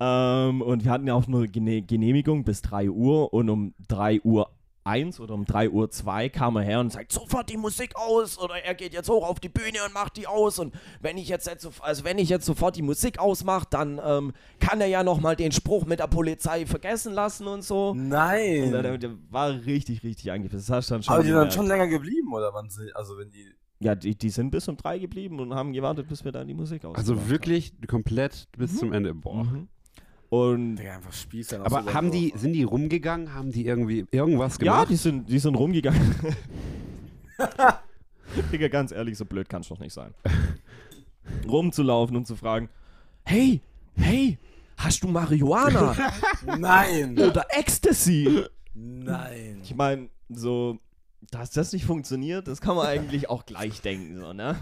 Ähm, und wir hatten ja auch nur Gene Genehmigung bis 3 Uhr und um 3 Uhr 1 oder um 3 Uhr 2 kam er her und sagt sofort die Musik aus oder er geht jetzt hoch auf die Bühne und macht die aus und wenn ich jetzt, jetzt also wenn ich jetzt sofort die Musik ausmache, dann ähm, kann er ja nochmal den Spruch mit der Polizei vergessen lassen und so. Und Nein. der, der, der war richtig, richtig angepisst. Das hast du dann schon Aber die sind dann schon länger geblieben, oder wann sie, also wenn die. Ja, die, die sind bis um 3 geblieben und haben gewartet, bis wir dann die Musik aus. also wirklich komplett bis Mhm. zum Ende. Boah. Mhm. Und Digga, einfach Spießer. Aber haben die, sind die rumgegangen? Haben die irgendwie irgendwas Ja, gemacht? die sind, die sind rumgegangen. Digga, ganz ehrlich, so blöd kann es doch nicht sein. Rumzulaufen und zu fragen, hey, hey, hast du Marihuana Nein. oder Ecstasy? Nein. Ich meine, so, dass das nicht funktioniert, das kann man eigentlich auch gleich denken, so, ne?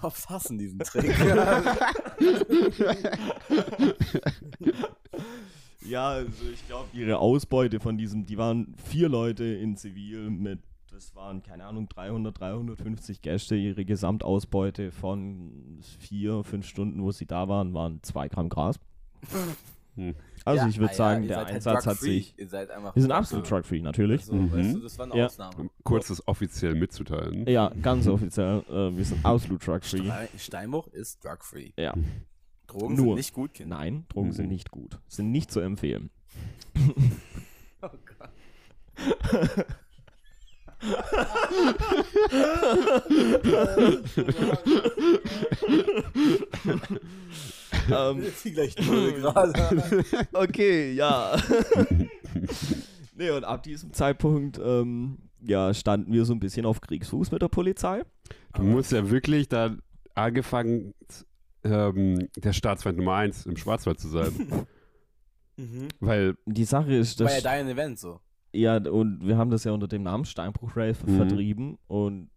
Cops hassen diesen Trick. Ja, also ich glaube, ihre Ausbeute von diesem, die waren vier Leute in Zivil mit, das waren, keine Ahnung, 300, 350 Gäste. Ihre Gesamtausbeute von vier, fünf Stunden, wo sie da waren, waren zwei Gramm Gras. Hm. Also Ja, ich würde ah ja, sagen, ihr der halt Einsatz hat drug-free. sich, Ihr seid einfach. wir sind absolut truck-free, natürlich. So, Mhm. weißt du, das war eine Ja. Ausnahme. Kurz das offiziell mitzuteilen. Ja, ganz offiziell, äh, wir sind absolut truck-free. Stein- Steinbruch ist drug-free. Ja, Drogen Nur. sind nicht gut, Kinder. nein, Drogen sind Mhm. nicht gut, sind nicht zu empfehlen. Oh Gott. ähm, Die gleich gerade. okay, ja. nee, und ab diesem Zeitpunkt, ähm, ja, standen wir so ein bisschen auf Kriegsfuß mit der Polizei. Du musst ja wirklich dann angefangen, ähm, der Staatsfeind Nummer 1 im Schwarzwald zu sein. Mhm. Weil, Die Sache ist, War ja dass dein Event so. Ja, und wir haben das ja unter dem Namen Steinbruch Rave Mhm. vertrieben und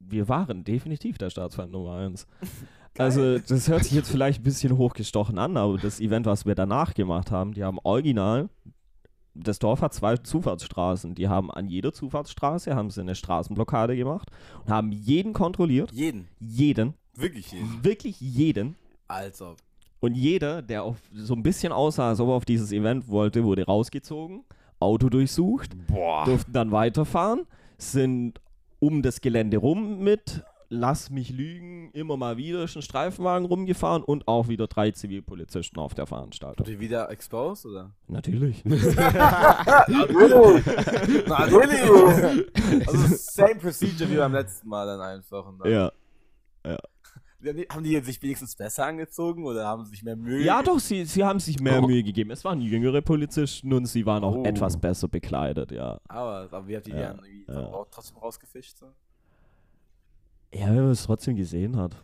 wir waren definitiv der Staatsfeind Nummer 1. Also, das hört sich jetzt vielleicht ein bisschen hochgestochen an, aber das Event, was wir danach gemacht haben, die haben original, das Dorf hat zwei Zufahrtsstraßen, die haben an jeder Zufahrtsstraße, haben sie eine Straßenblockade gemacht und haben jeden kontrolliert, Jeden. jeden, Wirklich jeden. wirklich jeden. Also. Und jeder, der auf, so ein bisschen aussah, als ob er auf dieses Event wollte, wurde rausgezogen, Auto durchsucht, boah, durften dann weiterfahren, sind um das Gelände rum mit, lass mich lügen, immer mal wieder ist ein Streifenwagen rumgefahren und auch wieder drei Zivilpolizisten auf der Veranstaltung. Ihr wieder exposed, oder? Natürlich. Natürlich. Also same procedure wie beim letzten Mal dann einfach. Dann. ja. Haben die jetzt sich wenigstens besser angezogen oder haben sie sich mehr Mühe Ja, doch, sie, sie haben sich mehr Oh. Mühe gegeben. Es waren jüngere Polizisten und sie waren auch Oh. etwas besser bekleidet, ja. Aber, aber wie habt ihr die Ja, dann irgendwie ja. auch trotzdem rausgefischt? So? Ja, wenn man es trotzdem gesehen hat.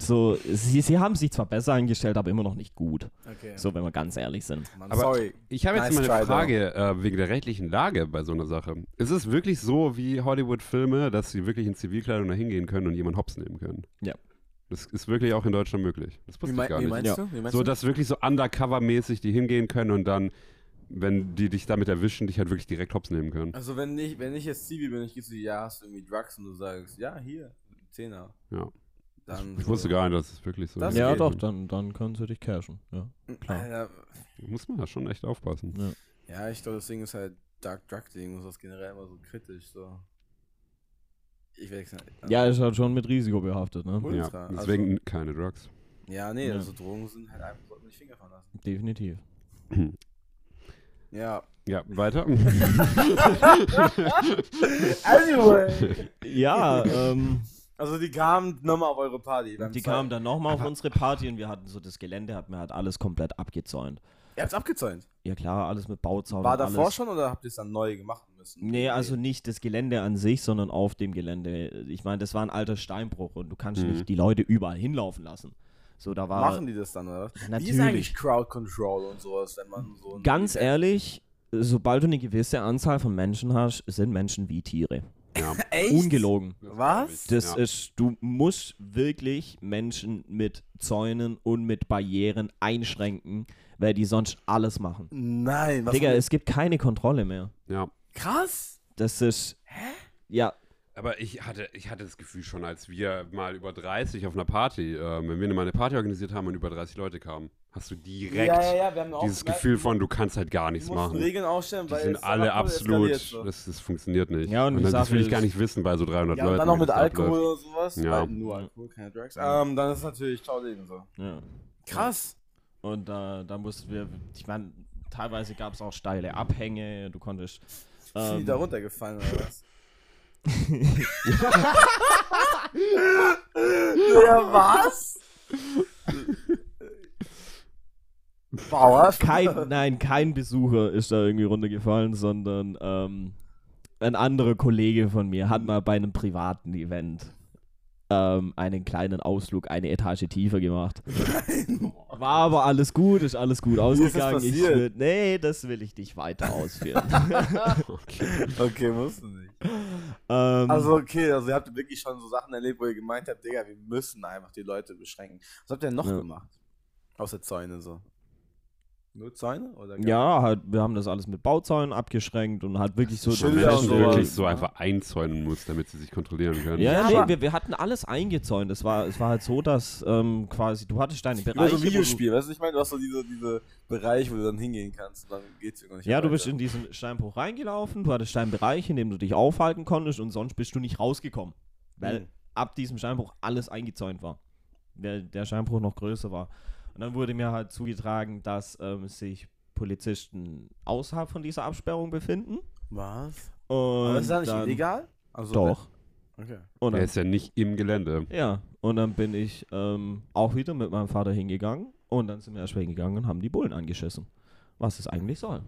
So, sie, sie haben sich zwar besser eingestellt, aber immer noch nicht gut. Okay. So, wenn wir ganz ehrlich sind. Mann, Aber- sorry. ich habe jetzt Nice mal eine. Frage äh, wegen der rechtlichen Lage bei so einer Sache. Ist es wirklich so wie Hollywood-Filme, dass sie wirklich in Zivilkleidung da hingehen können und jemanden hops nehmen können? Ja. Das ist wirklich auch in Deutschland möglich. Das Wie, wusste ich gar wie nicht. meinst Ja. du? Wie meinst So, du? dass wirklich so undercover-mäßig die hingehen können und dann, wenn die dich damit erwischen, dich halt wirklich direkt hops nehmen können. Also wenn ich, wenn ich jetzt Zivi bin, ich gehe zu dir, ja, hast du irgendwie Drugs und du sagst, ja, hier, Zehner. Ja. Dann Ich so, wusste gar nicht, dass es wirklich so Das ist. ja, doch, dann, dann können sie dich cashen. Ja. klar. Alter, Muss man da schon echt aufpassen. ja, ich glaube, das Ding ist halt Dark Drug Ding, das ist generell immer so kritisch, so. Ich wechsle. ja, ist halt schon mit Risiko behaftet, ne? Ultra. Ja, Also- deswegen keine Drugs. Ja, nee, Ja. also Drogen sind halt einfach, sollte man die Finger von lassen. Definitiv. Ja. Ja, weiter. Anyway. Ja, ähm, Also die kamen nochmal auf eure Party. die kamen dann nochmal auf unsere Party und wir hatten so das Gelände, hat mir halt alles komplett abgezäunt. Ihr habt's abgezäunt. Ja klar, alles mit Bauzaun War und davor alles. schon oder habt ihr es dann neu gemacht müssen? Nee, also nicht das Gelände an sich, sondern auf dem Gelände. Ich meine, das war ein alter Steinbruch und du kannst Mhm. nicht die Leute überall hinlaufen lassen. So, da war Machen die das dann, oder? Ja, Wie ist natürlich. eigentlich Crowd Control und sowas, wenn man so ganz ehrlich, sobald du eine gewisse Anzahl von Menschen hast, sind Menschen wie Tiere. Ja. Echt? Ungelogen. Was? Das ja. ist, du musst wirklich Menschen mit Zäunen und mit Barrieren einschränken, weil die sonst alles machen. Nein, was Digga, es gibt keine Kontrolle mehr. ja. krass. Das ist. Ja, Aber ich hatte, ich hatte das Gefühl schon, als wir mal über 30 auf einer Party, äh, wenn wir mal eine Party organisiert haben und über 30 Leute kamen, hast du direkt ja, ja, ja, wir haben auch dieses Gefühl von, du kannst halt gar nichts machen. Regeln aufstellen, Die weil sind es alle absolut, so. das, das funktioniert nicht. Ja, und die das Sache will ich gar nicht wissen bei so 300 Ja, und Leuten. dann noch mit das Alkohol abläuft. oder sowas. Ja. Weil nur Alkohol, keine Drugs. Ähm, dann ist natürlich ciao Leben so. ja. Krass. Und äh, da mussten wir, ich meine, teilweise gab es auch steile Abhänge, du konntest. Sind die Ähm, da runtergefallen oder was? Ja, was? Bauer? kein, nein, kein Besucher ist da irgendwie runtergefallen, sondern ähm, ein anderer Kollege von mir hat mal bei einem privaten Event ähm, einen kleinen Ausflug eine Etage tiefer gemacht. War aber alles gut, ist alles gut ausgegangen. Ich will, nee, das will ich nicht weiter ausführen. Okay, musst du nicht. ähm, Also, okay, also ihr habt wirklich schon so Sachen erlebt, wo ihr gemeint habt, Digga, wir müssen einfach die Leute beschränken. Was habt ihr denn noch Ja. gemacht? Außer Zäune so. Nur Zäune? Oder ja, halt, wir haben das alles mit Bauzäunen abgeschränkt und halt wirklich so. Menschen und Menschen wirklich so einfach einzäunen muss, damit sie sich kontrollieren können. Ja, Ja, nee, wir, wir hatten alles eingezäunt. Es war, es war halt so, dass ähm, quasi, du hattest deine Bereiche. so du- Videospiel, weißt du, ich meine, du hast so diese, diese Bereich, wo du dann hingehen kannst und dann geht's dir gar nicht Ja, du weiter. bist in diesen Steinbruch reingelaufen, du hattest deinen Bereich, in dem du dich aufhalten konntest und sonst bist du nicht rausgekommen. Weil Mhm. ab diesem Steinbruch alles eingezäunt war. Der, der Steinbruch noch größer war. Und dann wurde mir halt zugetragen, dass ähm, sich Polizisten außerhalb von dieser Absperrung befinden. Was? Und Aber ist das nicht dann, illegal? Also, Doch. Okay. Und Er dann, ist ja nicht im Gelände. ja, und dann bin ich ähm, auch wieder mit meinem Vater hingegangen und dann sind wir erst hingegangen und haben die Bullen angeschissen. Was es eigentlich soll.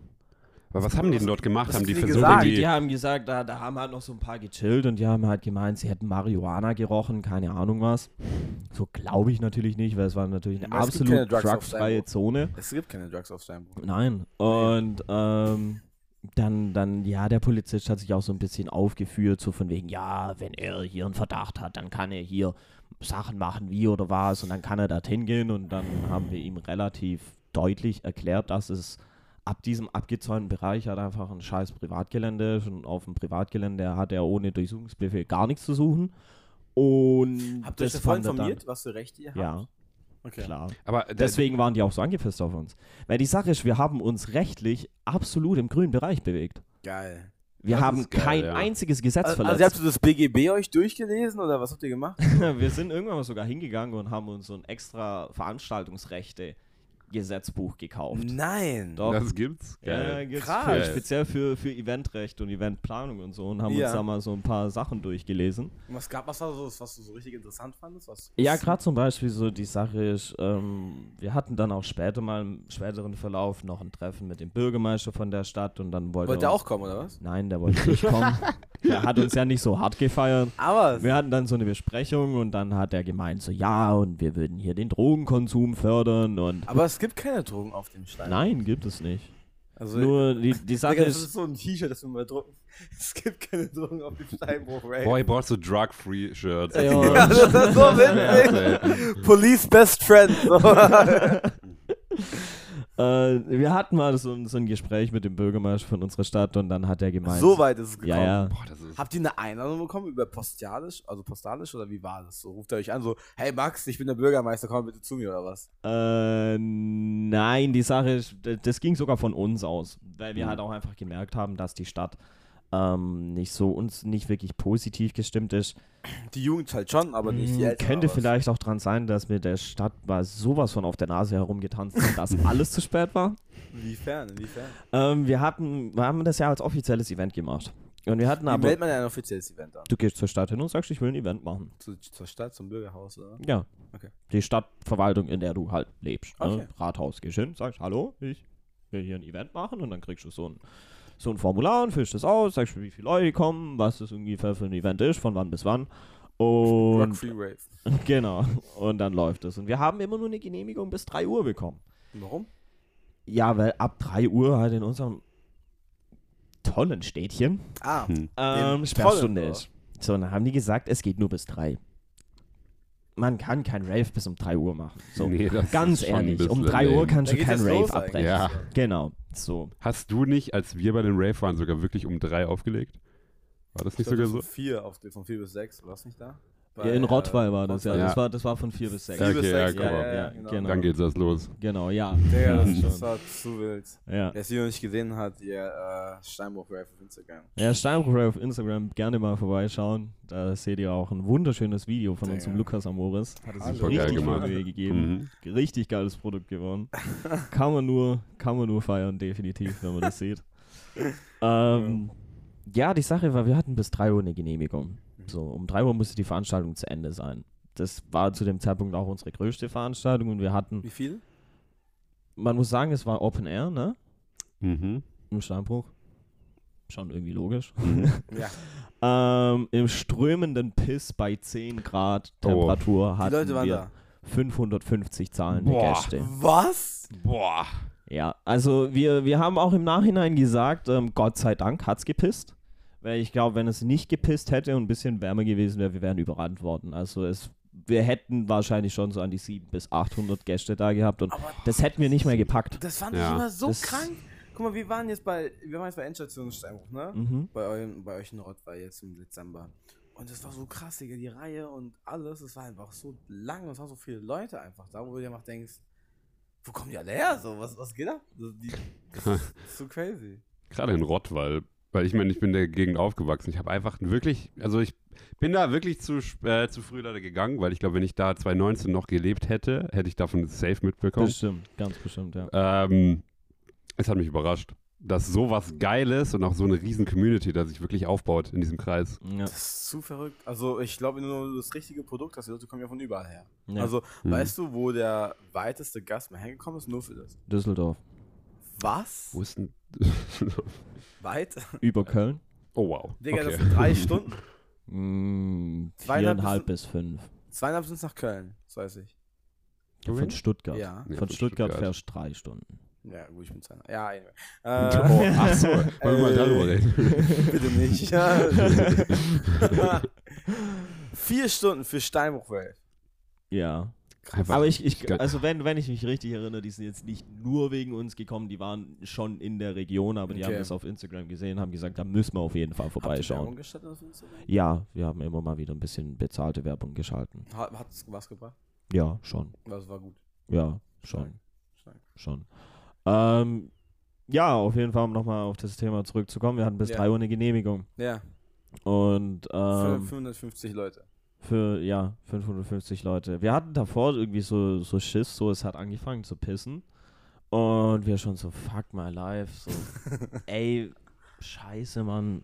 Aber was haben die denn dort gemacht? was Haben die versucht, gesagt? Die, die haben gesagt, da, da haben halt noch so ein paar gechillt und die haben halt gemeint, sie hätten Marihuana gerochen, keine Ahnung was. So glaube ich natürlich nicht, weil es war natürlich eine absolut drugsfreie. Zone. Es gibt keine Drugs auf Steinbruch. Nein. Und ähm, dann, dann, ja, der Polizist hat sich auch so ein bisschen aufgeführt, so von wegen, ja, wenn er hier einen Verdacht hat, dann kann er hier Sachen machen, wie oder was, und dann kann er dorthin gehen. Und dann haben wir ihm relativ deutlich erklärt, dass es ab diesem abgezäunten Bereich halt einfach ein scheiß Privatgelände. Und auf dem Privatgelände hat er ohne Durchsuchungsbefehl gar nichts zu suchen. Und Habt ihr euch er informiert, was für Rechte ihr Dann, habt? ja, Okay. klar. Aber der- Deswegen waren die auch so angepisst auf uns. Weil die Sache ist, wir haben uns rechtlich absolut im grünen Bereich bewegt. Geil. Wir Das haben geil, kein ja. einziges Gesetz Also, also verletzt. habt ihr das BGB euch durchgelesen oder was habt ihr gemacht? wir sind irgendwann mal sogar hingegangen und haben uns so ein extra Veranstaltungsrechte Gesetzbuch gekauft. Nein. Doch. das gibt's? Ja, Geil. gibt's Krass. für, speziell für, für Eventrecht und Eventplanung und so und haben Ja. uns da mal so ein paar Sachen durchgelesen. Und was gab, was war so, was du so richtig interessant fandest? Was? Ja, gerade zum Beispiel so die Sache ist, ähm, wir hatten dann auch später mal im späteren Verlauf noch ein Treffen mit dem Bürgermeister von der Stadt und dann wollte Wollt ihr er auch kommen, oder was? Nein, der wollte nicht kommen. der hat uns ja nicht so hart gefeiert. Aber Wir hatten dann so eine Besprechung und dann hat er gemeint so, ja, und wir würden hier den Drogenkonsum fördern und Aber es gibt keine Drogen auf dem Stein. nein, gibt es nicht. Also, Nur die, die Sache Digga, das ist, ist so ein T-Shirt, das wir mal drucken. Es gibt keine Drogen auf dem Steinbruch, Ray. Boah, ich brauch so Drug-Free-Shirts. Ja. Ja, das ist so witzig. Police Best Friend. So. äh, wir hatten mal so, ein- so ein Gespräch mit dem Bürgermeister von unserer Stadt und dann hat er gemeint, so weit ist es gekommen. ja, ja, Boah, das ist Habt ihr eine Einladung bekommen über postalisch, also postalisch oder wie war das? So ruft er euch an, so, hey Max, ich bin der Bürgermeister, komm bitte zu mir oder was? Äh, nein, die Sache ist, das ging sogar von uns aus, weil wir Mhm. halt auch einfach gemerkt haben, dass die Stadt ähm, nicht so uns nicht wirklich positiv gestimmt ist. Die Jugend halt schon, aber nicht die Mm, Eltern. Könnte vielleicht auch dran sein, dass mit der Stadt mal sowas von auf der Nase herumgetanzt hat, dass alles zu spät war. Inwiefern, inwiefern? Ähm, wir hatten, wir haben das ja als offizielles Event gemacht. Und wir hatten Wie aber, meldet man denn ein offizielles Event an? du gehst zur Stadt hin und sagst, ich will ein Event machen. Zu, zur Stadt, zum Bürgerhaus, oder? Ja. Okay. Die Stadtverwaltung, in der du halt lebst. Okay. Ne? Rathaus gehst hin, sagst, hallo, ich will hier ein Event machen und dann kriegst du so ein, so ein Formular und füllst das aus, sagst, wie viele Leute kommen, was das ungefähr für ein Event ist, von wann bis wann. Und Rock Free Rave. genau, und dann läuft es. Und wir haben immer nur eine Genehmigung bis 3 Uhr bekommen. Warum? Ja, weil ab 3 Uhr halt in unserem tollen Städtchen Ah, Hm. ähm, Sperrstunde ist. So, dann haben die gesagt, es geht nur bis 3. Man kann kein Rave bis um 3 Uhr machen. So, Nee, ganz ehrlich, um bisschen 3 Uhr kannst Da du kein Rave abbrechen. Ja. Genau, so. Hast du nicht, als wir bei den Rave waren, sogar wirklich um drei aufgelegt? War das ich nicht sogar so? von vier, auf, von vier bis sechs, warst du nicht da? Ja, in Rottweil war das, ja. Ja. Das, war, das war von 4 bis 6. Vier bis Okay, ja, sechs, guck ja, ja, ja, Ja, genau. genau. Dann geht's erst los. Genau, ja. Digga, das, das war zu wild. Ja. Wer es hier noch nicht gesehen hat, ihr äh, Steinbruch Rave auf Instagram. Ja, Steinbruch Rave auf Instagram gerne mal vorbeischauen. Da seht ihr auch ein wunderschönes Video von unserem. Lukas Amoris. Hat er sich richtig viel gegeben. Mhm. Richtig geiles Produkt geworden. kann man nur, kann man nur feiern, definitiv, wenn man das sieht. Ähm, ja, die Sache war, wir hatten bis 3 Uhr eine Genehmigung. So, um 3 Uhr musste die Veranstaltung zu Ende sein. Das war zu dem Zeitpunkt auch unsere größte Veranstaltung und wir hatten, Wie viel? man muss sagen, es war Open Air, ne? Mhm. Im Steinbruch. Schon irgendwie logisch. Mhm. Ja. Ähm, Im strömenden Piss bei 10 Grad Oh. Temperatur Die hatten Leute waren wir da. 550 zahlende Boah. Gäste. Was? Boah. Ja, also wir, wir haben auch im Nachhinein gesagt, ähm, Gott sei Dank hat's gepisst. Weil ich glaube, wenn es nicht gepisst hätte und ein bisschen wärmer gewesen wäre, wir wären überrannt worden. Also es, wir hätten wahrscheinlich schon so an die 700 bis 800 Gäste da gehabt und Aber das hätten wir nicht mehr gepackt. das fand Ja. ich immer so Das- krank. Guck mal, wir waren jetzt bei, wir waren jetzt bei Endstation Steinbruch, ne? Mhm. Bei, eurem, bei euch in Rottweil jetzt im Dezember. Und das war so krass, Digga, die Reihe und alles, es war einfach so lang und es waren so viele Leute einfach da, wo du dir einfach denkst, wo kommen die alle her? So, was, was geht ab? So, die, das ist so crazy. Gerade in Rottweil. Weil ich meine, ich bin in der Gegend aufgewachsen. Ich habe einfach wirklich, also ich bin da wirklich zu, sp- äh, zu früh leider gegangen, weil ich glaube, wenn ich da 2019 noch gelebt hätte, hätte ich davon safe mitbekommen. Bestimmt, ganz bestimmt, ja. Ähm, es hat mich überrascht. dass sowas geil ist und auch so eine riesen Community, da sich wirklich aufbaut in diesem Kreis. Ja. Das ist zu verrückt. Also ich glaube, wenn du das richtige Produkt hast, die Leute kommen ja von überall her. Ja. Also, Mhm. weißt du, wo der weiteste Gast mal hergekommen ist? Nur für das. Düsseldorf. Was? Wo ist denn. Weit? Über Köln? oh, wow. Digga, okay. das sind drei Stunden. Mm, Zweieinhalb viereinhalb bis fünf. Zweieinhalb sind es nach Köln, das weiß ich. Von Really? Stuttgart. Ja. Ja, Von Stuttgart, Stuttgart. fährst du drei Stunden. Ja, gut, ich bin zweieinhalb. Ja, anyway. Oh, Äh, ach so, wollen wir mal Äh, darüber reden. bitte nicht. Ja. Vier Stunden für Steinbruchwelt. Ja. Einfach- Aber ich, ich also wenn, wenn ich mich richtig erinnere, die sind jetzt nicht nur wegen uns gekommen, die waren schon in der Region, aber die Okay. haben das auf Instagram gesehen, haben gesagt, da müssen wir auf jeden Fall Habt ihr vorbeischauen. Werbung gestartet auf Instagram? Ja, wir haben immer mal wieder ein bisschen bezahlte Werbung geschalten. Hat es was gebracht? Ja, schon. Das war gut. Ja, schon. Stark. Schon. Ähm, ja, auf jeden Fall, um nochmal auf das Thema zurückzukommen. Wir hatten bis Ja. 3 Uhr eine Genehmigung. Ja, Und für ähm, 550 Leute. Für, ja, 550 Leute. Wir hatten davor irgendwie so, so Schiss, so es hat angefangen zu pissen. Und wir schon so, fuck my life. So, ey, scheiße, Mann.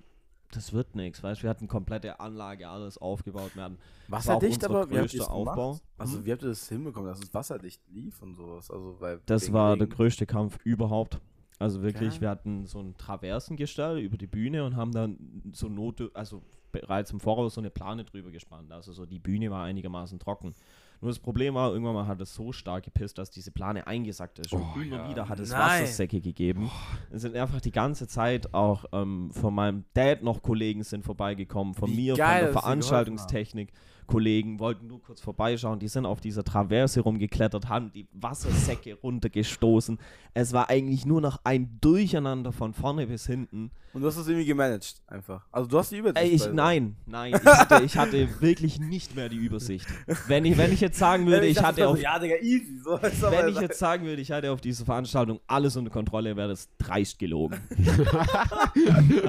Das wird nichts, weißt du? Wir hatten komplette Anlage, alles aufgebaut. Wir hatten, Wasserdicht, aber wie habt ihr Aufbau. gemacht? Also Hm? wie habt ihr das hinbekommen, dass es wasserdicht lief und sowas? Also, weil Das war der größte Kampf überhaupt. Also wirklich, Okay. wir hatten so ein Traversengestell über die Bühne und haben dann so Not, also bereits im Voraus so eine Plane drüber gespannt. Also so die Bühne war einigermaßen trocken. Nur das Problem war, irgendwann mal hat es so stark gepisst, dass diese Plane eingesackt ist. Und Oh, immer ja. wieder hat es Nein. Wassersäcke gegeben. Es sind einfach die ganze Zeit auch ähm, von meinem Dad noch Kollegen sind vorbeigekommen, von Wie mir, geil, von der Veranstaltungstechnik. Kollegen wollten nur kurz vorbeischauen, die sind auf dieser Traverse rumgeklettert, haben die Wassersäcke runtergestoßen. Es war eigentlich nur noch ein Durcheinander von vorne bis hinten. Und du hast das irgendwie gemanagt, einfach. Also du hast die Übersicht. Ey, ich, nein, nein, ich hatte, ich hatte wirklich nicht mehr die Übersicht. Wenn ich, wenn ich jetzt sagen würde, ich dachte hatte so, auf, Ja, Digga, easy. So, wenn ich jetzt sagen würde, ich hatte auf dieser Veranstaltung alles unter Kontrolle, wäre das dreist gelogen.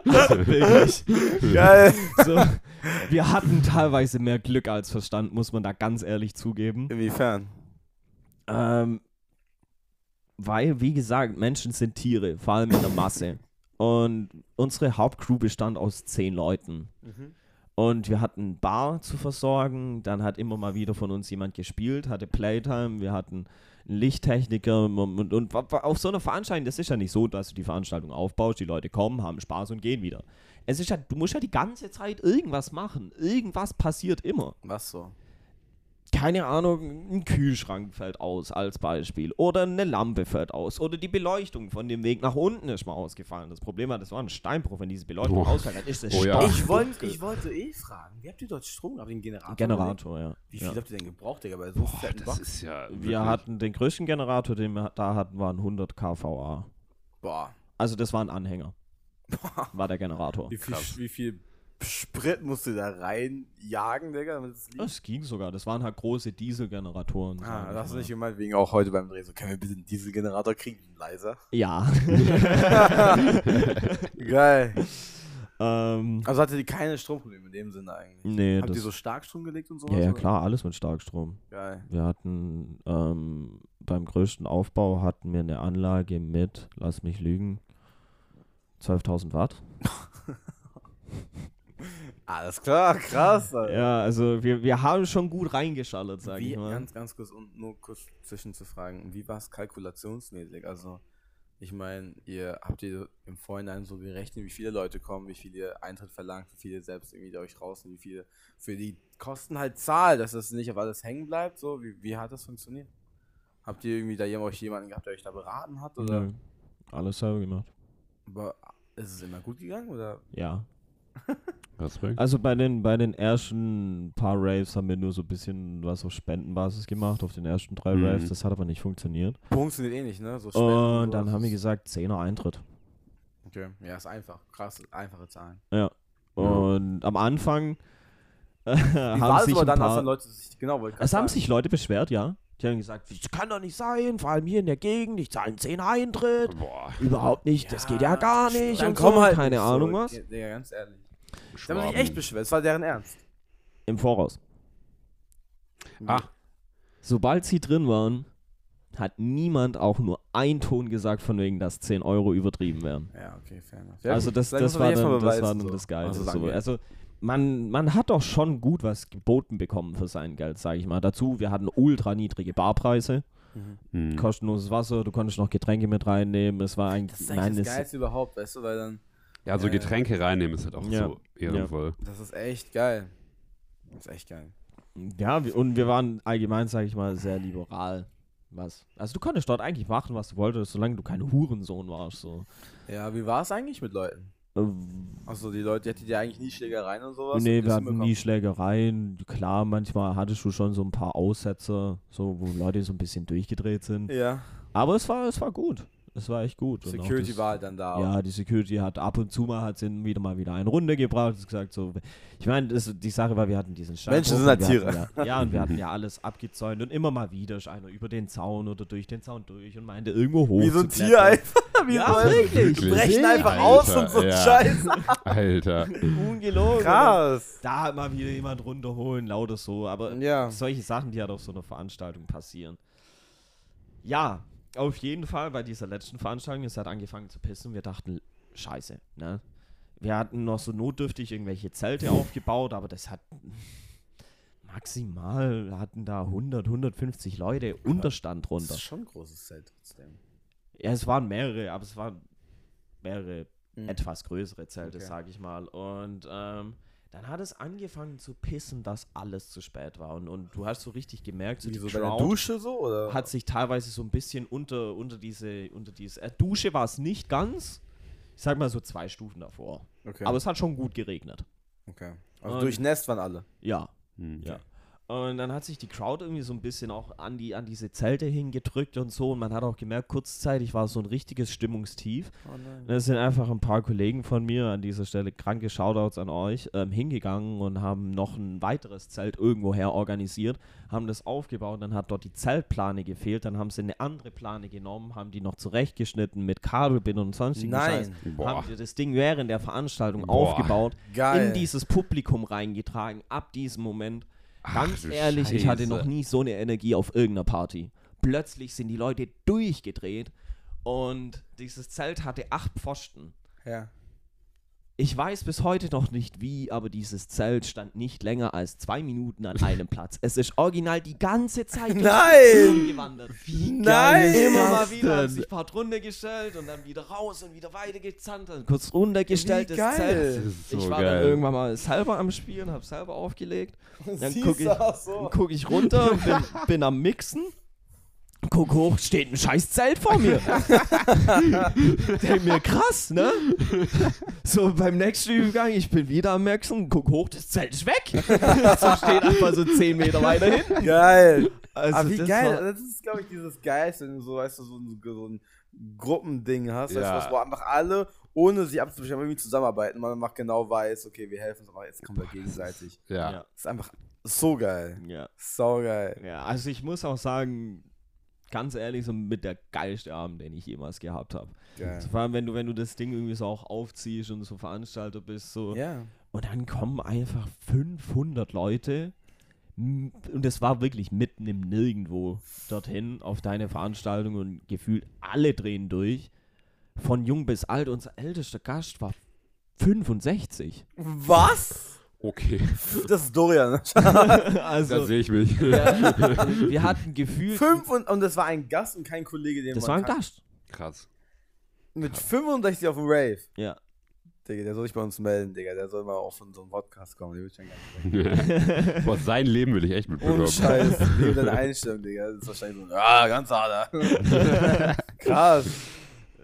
also wirklich. Geil. So, wir hatten teilweise mehr Glück als Verstand, muss man da ganz ehrlich zugeben. Inwiefern? Ähm, weil, wie gesagt, Menschen sind Tiere, vor allem in der Masse. Und unsere Hauptcrew bestand aus zehn Leuten. Und wir hatten Bar zu versorgen, dann hat immer mal wieder von uns jemand gespielt, hatte Playtime, wir hatten einen Lichttechniker und, und, und auf so einer Veranstaltung, das ist ja nicht so, dass du die Veranstaltung aufbaust, die Leute kommen, haben Spaß und gehen wieder. Es ist ja, du musst ja die ganze Zeit irgendwas machen. Irgendwas passiert immer Was so? Keine Ahnung, ein Kühlschrank fällt aus als Beispiel oder eine Lampe fällt aus oder die Beleuchtung von dem Weg nach unten ist mal ausgefallen. Das Problem war, das war ein Steinbruch, wenn diese Beleuchtung Oh. ausfällt, dann ist das Oh ja. Ich, wollt, ich wollte eh fragen, wie habt ihr dort Strom gehabt? Den Generator? Generator, ja. Wie viel ja. habt ihr denn gebraucht, Digga, bei so Boah, das Box? ist ja. Wir hatten den größten Generator, den wir da hatten, waren 100 kVA. Boah. Also das war ein Anhänger, war der Generator. Wie viel, wie viel Sprit musst du da reinjagen, Digga, damit es liegt? Das ging sogar, das waren halt große Dieselgeneratoren. Ah, das hast du mal. nicht gemeint, wegen auch heute beim Dreh. So, können wir bitte einen Dieselgenerator kriegen? Leiser. Ja. Geil. ähm, Also hatte die keine Stromprobleme in dem Sinne eigentlich. nee, Habt ihr das, so Starkstrom gelegt und so? ja, ja, klar, alles mit Starkstrom. Geil. Wir hatten ähm, beim größten Aufbau hatten wir eine Anlage mit, lass mich lügen, 12.000 Watt. Alles klar, krass. Alter. Ja, also wir, wir haben schon gut reingeschallert, sag Wie, ich mal. ganz, ganz kurz und nur kurz zwischenzufragen, wie war es kalkulationsmäßig? Also, ich meine, ihr habt ihr im Vorhinein so gerechnet, wie viele Leute kommen, wie viel ihr Eintritt verlangt, wie viele selbst irgendwie euch raus und wie viele für die Kosten halt zahlt, dass das nicht auf alles hängen bleibt. So, wie, wie hat das funktioniert? Habt ihr irgendwie da jemand, euch jemanden gehabt, der euch da beraten hat? Oder Nö, alles selber gemacht. aber ist es immer gut gegangen? Oder? Ja. Respekt. Also bei den, bei den ersten paar Raves haben wir nur so ein bisschen was auf Spendenbasis gemacht, auf den ersten drei Mhm. Raves. Das hat aber nicht funktioniert. Funktioniert eh nicht, ne? So Spenden Und dann haben wir gesagt, 10er Eintritt. Okay, ja, ist einfach. Krass, einfache Zahlen. Ja. Und am Anfang äh, Wie haben sich dann, paar, dann Leute sich, genau, Es haben sagen. sich Leute beschwert, ja. Die haben gesagt, das kann doch nicht sein, vor allem hier in der Gegend, ich zahle 10 Eintritt. Boah. Überhaupt nicht, das geht ja gar nicht. Dann und komm so, halt keine Ahnung so. was. Ja, ganz ehrlich. Die haben sich Schwaben. echt beschwert, das war deren Ernst. Im Voraus. Ah, Sobald sie drin waren, hat niemand auch nur ein Ton gesagt, von wegen, dass 10 Euro übertrieben wären. Ja, okay, fair enough. also das, das, war dann, mal das war dann so, das Geile. was es So. angeht. Also man, man hat doch schon gut was geboten bekommen für sein Geld, sage ich mal. Dazu, wir hatten ultra niedrige Barpreise, Mhm. Hm. kostenloses Wasser, du konntest noch Getränke mit reinnehmen. Es war eigentlich, Das ist eigentlich nein, das Geilste überhaupt, weißt du, weil dann, Ja, so Ja. Getränke reinnehmen ist halt auch Ja. so ehrenvoll. das ist echt geil. Das ist echt geil. ja, und wir waren allgemein, sage ich mal, sehr liberal. Was? Also du konntest dort eigentlich machen, was du wolltest, solange du kein Hurensohn warst. So. Ja, wie war es eigentlich mit Leuten? Ähm, Achso, die Leute, die hatten ja eigentlich nie Schlägereien und sowas? Nee, wir hatten nie Schlägereien. Klar, manchmal hattest du schon so ein paar Aussetzer, so wo Leute so ein bisschen durchgedreht sind. Ja, Aber es war, es war gut. Es war echt gut. Und auch Security das, war halt dann da. Ja, die Security hat ab und zu mal hat sie wieder mal wieder eine Runde gebracht. Gesagt so, ich meine, die Sache war, wir hatten diesen Stein. Menschen sind halt Tiere. Ja, ja, und wir hatten ja alles abgezäunt und immer mal wieder ist einer über den Zaun oder durch den Zaun durch und meinte irgendwo hoch. Wie so ein Tier einfach. Wie Ja, so- wirklich. Brechen einfach Alter, aus und so ein ja. Scheiß. Alter. Ungelogen. Krass. Da hat mal wieder jemand runterholen, lauter so. Aber Ja. solche Sachen, die halt auf so einer Veranstaltung passieren. Ja, auf jeden Fall bei dieser letzten Veranstaltung, es hat angefangen zu pissen. Wir dachten, scheiße, ne? Wir hatten noch so notdürftig irgendwelche Zelte aufgebaut, aber das hat maximal hatten da 100, 150 Leute Unterstand Das runter. ist schon ein großes Zelt trotzdem. Ja, es waren mehrere, aber es waren mehrere Mhm. etwas größere Zelte, Okay. sag ich mal. Und ähm, dann hat es angefangen zu pissen, dass alles zu spät war. Und, und du hast so richtig gemerkt, so Wie die so bei der Crowd Dusche so? Oder? hat sich teilweise so ein bisschen unter, unter diese, unter diese äh, Dusche war es nicht ganz. Ich sag mal so zwei Stufen davor. okay. Aber es hat schon gut geregnet. okay. Also Und- durchnässt waren alle. Ja, Hm. ja. Und dann hat sich die Crowd irgendwie so ein bisschen auch an, die, an diese Zelte hingedrückt und so. Und man hat auch gemerkt, kurzzeitig war so ein richtiges Stimmungstief. Oh nein. Da sind einfach ein paar Kollegen von mir an dieser Stelle, kranke Shoutouts an euch, ähm, hingegangen und haben noch ein weiteres Zelt irgendwoher organisiert, haben das aufgebaut, dann hat dort die Zeltplane gefehlt, dann haben sie eine andere Plane genommen, haben die noch zurechtgeschnitten mit Kabelbindern und sonstigen Scheiß. Nein. Boah. Haben die das Ding während der Veranstaltung Boah. aufgebaut, Geil. in dieses Publikum reingetragen, ab diesem Moment. Ganz du ehrlich, ich hatte Scheiße. noch nie so eine Energie auf irgendeiner Party. Plötzlich sind die Leute durchgedreht und dieses Zelt hatte acht Pfosten. ja. Ich weiß bis heute noch nicht wie, aber dieses Zelt stand nicht länger als zwei Minuten an einem Platz. Es ist original die ganze Zeit durch Nein! gewandert. Nein! Immer mal wieder haben sich ein paar runtergestellt und dann wieder raus und wieder weitergezankt, dann kurz runtergestellt, Wie das geil. Zelt. Das so ich war geil. dann irgendwann mal selber am Spielen, hab selber aufgelegt. Dann Siehst guck ich, so. guck ich runter, bin, bin am Mixen. Guck hoch, steht ein scheiß Zelt vor mir. Denk mir, krass, ne? So beim nächsten Übergang, ich bin wieder am Mixen, guck hoch, das Zelt ist weg. so steht einfach so 10 Meter weiter hinten. Geil. Also Aber wie das geil. war- das ist, glaube ich, dieses Geilste, wenn du so, weißt du, so ein, so ein Gruppending hast, weißt Ja. du, was, wo einfach alle, ohne sich abzusprechen, irgendwie zusammenarbeiten, man einfach genau weiß, okay, wir helfen uns, aber jetzt kommen wir gegenseitig. Ja. Ja. Das ist einfach so geil. Ja. So geil. Ja, also ich muss auch sagen, ganz ehrlich, so mit der geilste Abend, den ich jemals gehabt habe. Geil. Vor allem, wenn du, wenn du das Ding irgendwie so auch aufziehst und so Veranstalter bist, so. Ja. Und dann kommen einfach 500 Leute. Und es war wirklich mitten im Nirgendwo dorthin auf deine Veranstaltung und gefühlt alle drehen durch. Von jung bis alt. Unser ältester Gast war 65. Was? Okay, Das ist Dorian. da also, sehe ich mich. ja, wir hatten gefühlt. Fünf und, und das war ein Gast und kein Kollege, den Das man war ein kann- Gast. Krass. Mit 65 auf dem Rave. Ja. Digga, der soll sich bei uns melden, Digga. Der soll mal auf so einen Podcast kommen. Den will ich sprechen. Boah, sein Leben will ich echt mitbekommen. Ohne Scheiß. Wie deine Einstellung, Digga. Das ist wahrscheinlich so, ah, ganz harter. Krass.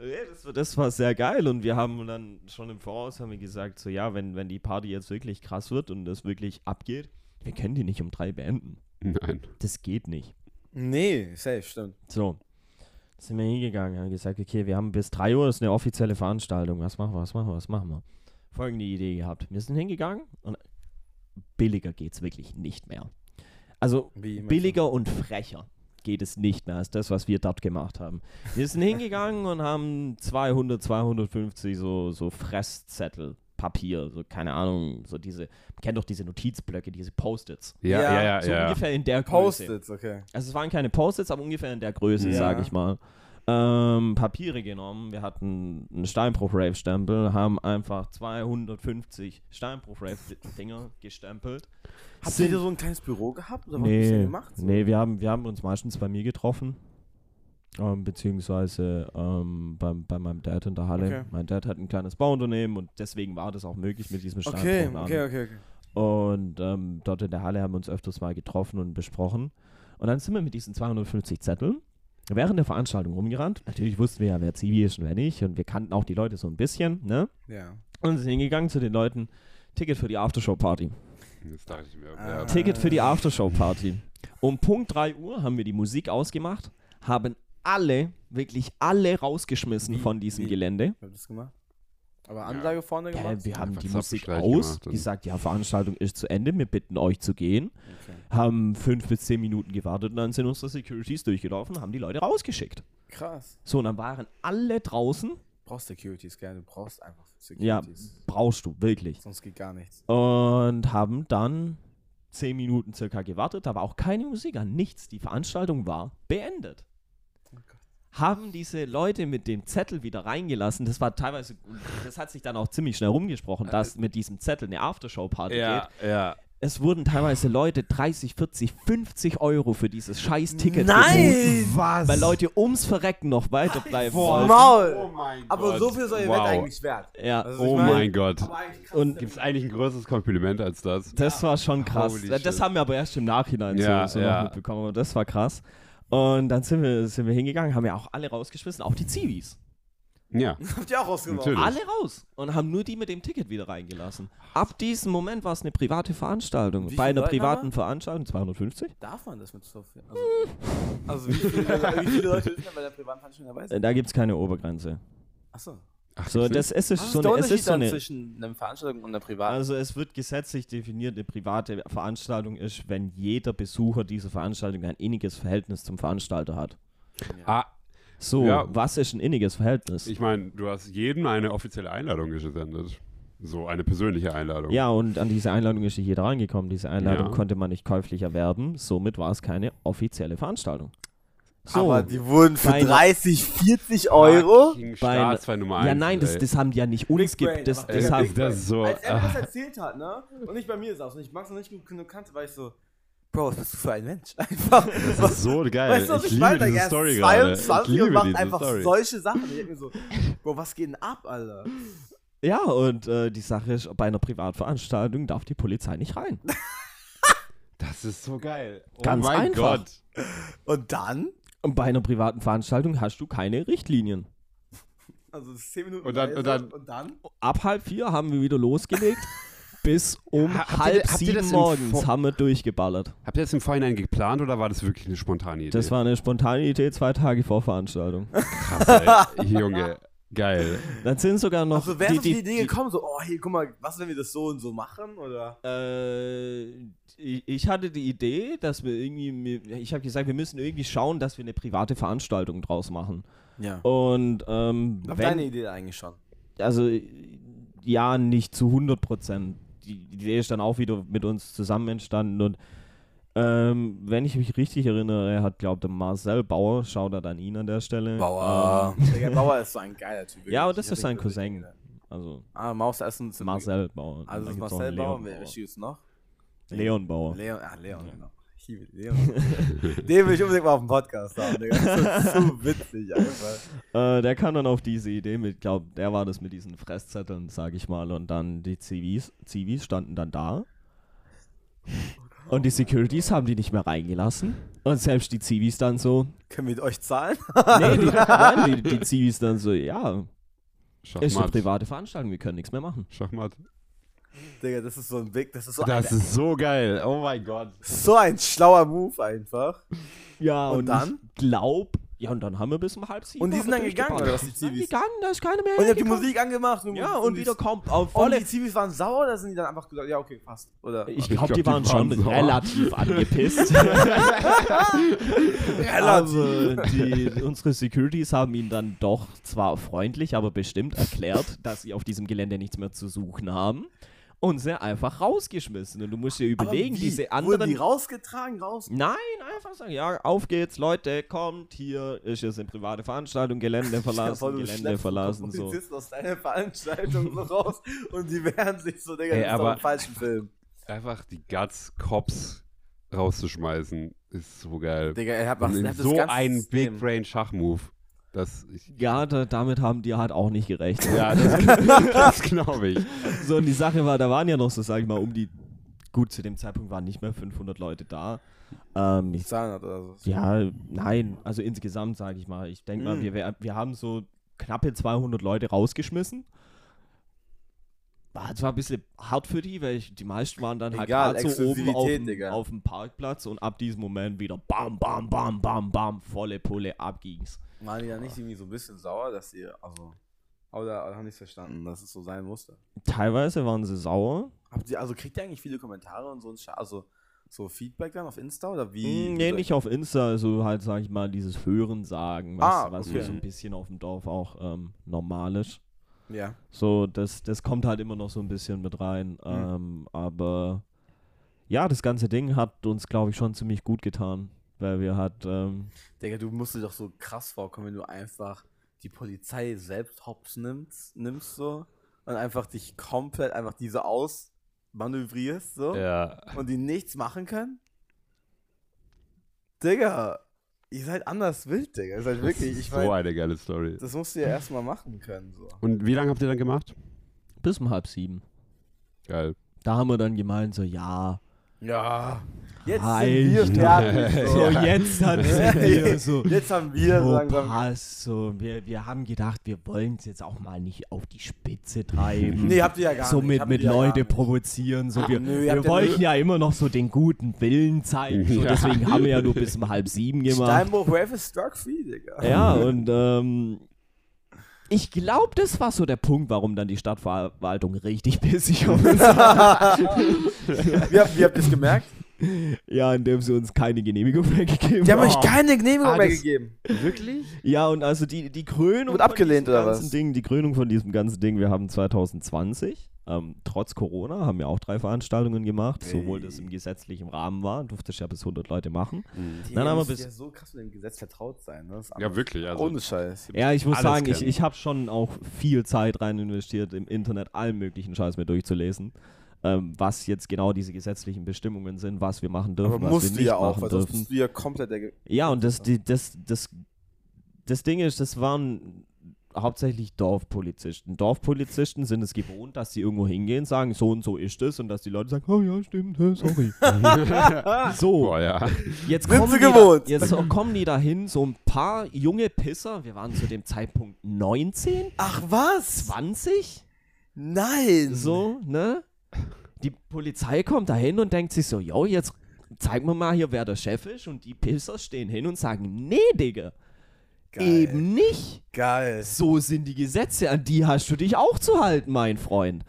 Ja, das, war, das war sehr geil und wir haben dann schon im Voraus haben wir gesagt, so ja, wenn, wenn die Party jetzt wirklich krass wird und das wirklich abgeht, wir können die nicht um drei beenden. Nein. Das geht nicht. Nee, safe, stimmt. So, sind wir hingegangen, haben gesagt, okay, wir haben bis 3 Uhr, das ist eine offizielle Veranstaltung. Was machen wir, was machen wir, was machen wir? Folgende Idee gehabt. Wir sind hingegangen und billiger geht's wirklich nicht mehr. Also Wie billiger und frecher geht es nicht mehr als das, was wir dort gemacht haben. Wir sind hingegangen und haben 200, 250 so, so Fresszettel Papier, so keine Ahnung, so diese, man kennt doch diese Notizblöcke, diese Post-its. Ja, Ja, ja, ja. So ja. ungefähr in der Größe. Post-its, okay. Also es waren keine Post-its, aber ungefähr in der Größe, Ja. sage ich mal. Ähm, Papiere genommen, wir hatten einen Steinbruch-Rave-Stempel, haben einfach 250 Steinbruch-Rave-Dinger gestempelt. Habt ihr so ein kleines Büro gehabt? Oder was habt ihr Nee, gemacht? So? nee wir, haben, wir haben uns meistens bei mir getroffen. Ähm, beziehungsweise ähm, beim, bei meinem Dad in der Halle. Okay. Mein Dad hat ein kleines Bauunternehmen und deswegen war das auch möglich mit diesem Okay, Steinbruchladen. okay, okay, okay. Und ähm, dort in der Halle haben wir uns öfters mal getroffen und besprochen. Und dann sind wir mit diesen 250 Zetteln während der Veranstaltung rumgerannt. Natürlich wussten wir ja, wer Zivi ist und wer nicht. Und wir kannten auch die Leute so ein bisschen. Ne? Ja. Und sind hingegangen zu den Leuten. Ticket für die Aftershow-Party. Das dachte ich mir. Ah. Ja. Ticket für die Aftershow-Party. Um Punkt 3 Uhr haben wir die Musik ausgemacht, haben alle, wirklich alle rausgeschmissen Wie? von diesem Wie? Gelände. Habt ihr das gemacht? Aber Ansage vorne gemacht? Äh, wir haben die Musik aus, gemacht und- gesagt, ja, Veranstaltung ist zu Ende, wir bitten euch zu gehen. Okay. haben fünf bis zehn Minuten gewartet und dann sind unsere Securities durchgelaufen und haben die Leute rausgeschickt. Krass. So, und dann waren alle draußen. brauchst Securities, gell? Du brauchst einfach Ja, Securities. brauchst du, wirklich. Sonst geht gar nichts. Und haben dann zehn Minuten circa gewartet, aber auch keine Musik an, nichts. Die Veranstaltung war beendet. Haben diese Leute mit dem Zettel wieder reingelassen. Das war teilweise, das hat sich dann auch ziemlich schnell rumgesprochen, dass mit diesem Zettel eine Aftershow-Party geht. ja. Es wurden teilweise Leute 30, 40, 50 Euro für dieses scheiß Ticket Nein! Was? Weil Leute ums Verrecken noch weiterbleiben Boah, wollten. Maul! Oh mein Aber Gott. so viel soll ihr wow. Wett eigentlich wert. Ja, Also, Oh mein- Gott. Und- Gibt es eigentlich ein größeres Kompliment als das? das war schon krass. Holy Das shit. haben wir aber erst im Nachhinein Ja, so, so ja. noch mitbekommen. Aber das war krass. Und dann sind wir, sind wir hingegangen, haben ja auch alle rausgeschmissen, auch die Zivis. Ja. Habt ihr auch rausgenommen? Natürlich. Alle raus. Und haben nur die mit dem Ticket wieder reingelassen. Ab diesem Moment war es eine private Veranstaltung. Wie Bei einer Leute privaten haben Veranstaltung 250. Darf man das mit so viel? Also, also wie, viele, wie viele Leute sind denn bei der privaten Veranstaltung dabei? Äh, Da gibt es keine Obergrenze. Achso. Ach, So, das, es ist so eine, es ist so dann eine zwischen einer Veranstaltung und einer privaten? Also es wird gesetzlich definiert, eine private Veranstaltung ist, wenn jeder Besucher dieser Veranstaltung ein inniges Verhältnis zum Veranstalter hat. nicht? Ah, So, Ja. was ist ein inniges Verhältnis? ich meine, du hast jedem eine offizielle Einladung gesendet. So eine persönliche Einladung. ja, und an diese Einladung ist nicht jeder reingekommen. Diese Einladung Ja. konnte man nicht käuflich erwerben. Somit war es keine offizielle Veranstaltung. So, aber die wurden für bei einer- 30, 40 Euro. Bei Nummer ja, nein, das, das haben die ja nicht uns gibt. Das, das haben, das ist so. Als er das ah. erzählt hat, ne? Und nicht bei mir saß und ich Max noch nicht gut genug kannte, war ich so, Bro, was bist du für ein Mensch? Einfach. Das ist so geil. Weißt du, was ich ich, liebe meine? diese Story gerade. Ich 22 liebe und macht diese einfach Story. solche Sachen. Ich denk mir so, Bro, was geht denn ab, Alter? ja, und äh, die Sache ist, bei einer Privatveranstaltung darf die Polizei nicht rein. Das ist so geil. Oh Ganz mein einfach. Gott. Und dann? Und bei einer privaten Veranstaltung hast du keine Richtlinien. Also 10 Minuten Und dann- und dann- und dann? ab halb vier haben wir wieder losgelegt. bis um Ha- halb ihr sieben morgens Vor- haben wir durchgeballert. Habt ihr das im Vorhinein geplant oder war das wirklich eine spontane Idee? Das war eine spontane Idee zwei Tage vor Veranstaltung. krass, ey. Junge. Geil. Dann sind sogar noch Also wer die, die die, Idee gekommen, so, oh, hey, guck mal, was, wenn wir das so und so machen, oder? Äh, ich hatte die Idee, dass wir irgendwie, ich habe gesagt, wir müssen irgendwie schauen, dass wir eine private Veranstaltung draus machen. Ja. Und ähm, Auf wenn, deine Idee eigentlich schon. also ja, nicht zu 100 Prozent. Die Idee ist dann auch wieder mit uns zusammen entstanden und ähm, wenn ich mich richtig erinnere, hat, glaube der Marcel Bauer, schaut er an ihn an der Stelle. Bauer. Der Bauer ist so ein geiler Typ. Ähm, ja, aber wirklich. das Ich ist sein Cousin. Also Ah, Maus Essen sind Marcel Bauer. Also ist Marcel Bauer, Leon wer ist noch? Leon Bauer. Leon, ah, Leon, genau. Ich liebe Leon. Den will ich unbedingt mal auf dem Podcast haben, Digga. Das ist so witzig einfach. Äh, der kam dann auf diese Idee mit, glaube der war das mit diesen Fresszetteln, sag ich mal, und dann die Zivis, Zivis standen dann da. Und die Securities haben die nicht mehr reingelassen. Und selbst die Zivis dann so, Können wir mit euch zahlen? nee, die, nein, die, die Zivis dann so, ja, ist eine Schachmatt. private Veranstaltung, wir können nichts mehr machen. Schachmatt. Digga, das ist so ein Big, das ist so, Das ein, ist so geil. Oh mein Gott. so ein schlauer Move einfach. Ja, Und und, dann? ich glaub, Ja, und dann haben wir bis um halb sieben. Und die sind dann gegangen, oder was, die Die sind Zivis? gegangen, da ist keine mehr Und ihr habt die. Musik angemacht. Ja, und wieder kommt auf Und volle die Zivis waren sauer, oder sind die dann einfach gesagt, ja, okay, passt. Oder? Ich Ich glaube, glaub, die die waren schon sauer. relativ angepisst. aber die, unsere Securities haben ihnen dann doch zwar freundlich, aber bestimmt erklärt, dass sie auf diesem Gelände nichts mehr zu suchen haben. Und sie einfach rausgeschmissen. Und du musst dir überlegen, Aber wie? diese Wurden anderen. die rausgetragen, raus? Nein, einfach sagen, ja, auf geht's, Leute, kommt, hier ist jetzt eine private Veranstaltung, Gelände verlassen, du Gelände verlassen, so. Polizisten aus deiner Veranstaltung so raus und die wehren sich so, Digga, Ey, das ist doch ein falschen Film. Einfach die Guts Cops rauszuschmeißen, ist so geil. Digga, er hat was, er hat so ein. Big Brain Schachmove. Das ich, Ja, da, damit haben die halt auch nicht gerechnet. ja, das, das glaube ich. So, und die Sache war, da waren ja noch so, sag ich mal, um die, gut, zu dem Zeitpunkt waren nicht mehr 500 Leute da. Ähm, ich, 200 oder so. ja, nein, also insgesamt, sage ich mal, ich denke mal, Mhm. wir, wir haben so knappe 200 Leute rausgeschmissen. War zwar ein bisschen hart für die, weil ich, die meisten waren dann halt Egal, gerade so oben auf, dem- auf dem Parkplatz und ab diesem Moment wieder bam, bam, bam, bam, bam, volle Pulle, ab ging's. Waren die da nicht irgendwie so ein bisschen sauer, dass ihr, also, oder, haben nicht verstanden, dass es so sein musste? Teilweise waren sie sauer. Habt ihr, also kriegt ihr eigentlich viele Kommentare und so ein Scha also so Feedback dann auf Insta oder wie? Mm, Nee, nicht auf Insta, also halt, sag ich mal, dieses Hören sagen, was, Ah, was okay. so ein bisschen auf dem Dorf auch ähm, normal ist. Ja. So, das, das kommt halt immer noch so ein bisschen mit rein. Ähm, aber ja, das ganze Ding hat uns, glaube ich, schon ziemlich gut getan. Weil wir halt, ähm, Digga, du musst dir doch so krass vorkommen, wenn du einfach die Polizei selbst hops nimmst, nimmst so und einfach dich komplett einfach diese ausmanövrierst so Ja. und die nichts machen können. Digga, ihr seid anders wild, Digga. Ihr seid wirklich, ich so meine, eine geile Story. das musst du ja erstmal machen können so. Und wie lange habt ihr dann gemacht? bis um halb sieben. Geil. Da haben wir dann gemeint, so, ja, Ja. Jetzt sind wir fertig. so jetzt hat wir so, Jetzt haben wir so so langsam. passt, so, wir, wir haben gedacht, wir wollen es jetzt auch mal nicht auf die Spitze treiben. Nee, habt ihr ja gar so nicht. mit, Habt mit ihr ja Leute provozieren. So, wir Nö, wir ja wollten ja immer noch so den guten Willen zeigen. So. Deswegen haben wir ja nur bis um halb sieben gemacht. Steinbruch Rave ist struck free, Digga. Ja, und ähm, ich glaube, das war so der Punkt, warum dann die Stadtverwaltung richtig pissig auf uns war. Wie habt, wie habt ihr es gemerkt? Ja, indem sie uns keine Genehmigung mehr gegeben Die haben euch haben. keine Genehmigung Ah, mehr das- gegeben. Wirklich? Ja, und also die, die Krönung Wird abgelehnt, von diesem oder ganzen was? Ding, die Krönung von diesem ganzen Ding, wir haben 2020, ähm, trotz Corona, haben wir auch drei Veranstaltungen gemacht, sowohl das im gesetzlichen Rahmen war, durfte ich ja bis 100 Leute machen. Die Dann haben wir müssen bis- ja so krass mit dem Gesetz vertraut sein. Ne? Das ist Ja, anders. wirklich. Also, Ohne Scheiß. Ja, ich muss alles sagen, ich, kennen. ich habe schon auch viel Zeit rein investiert, im Internet allen möglichen Scheiß mir durchzulesen. Ähm, was jetzt genau diese gesetzlichen Bestimmungen sind, was wir machen dürfen, Aber was musst wir du nicht ja auch, machen dürfen. bist du ja komplett der. Ja, und das, die, das, das, das Ding ist, das waren hauptsächlich Dorfpolizisten. Dorfpolizisten sind es gewohnt, dass sie irgendwo hingehen, sagen, so und so ist es, und dass die Leute sagen, oh ja, stimmt, sorry. so, Boah, ja. jetzt Sind kommen, sie die gewohnt. Da, jetzt kommen die dahin, so ein paar junge Pisser, wir waren zu dem Zeitpunkt 19, Ach was? 20, Nein. so, ne? Die Polizei kommt dahin und denkt sich so, yo, jetzt zeigen wir mal hier, wer der Chef ist, und die Pisser stehen hin und sagen, nee, Digga, Geil. Eben nicht. Geil. So sind die Gesetze, an die hast du dich auch zu halten, mein Freund.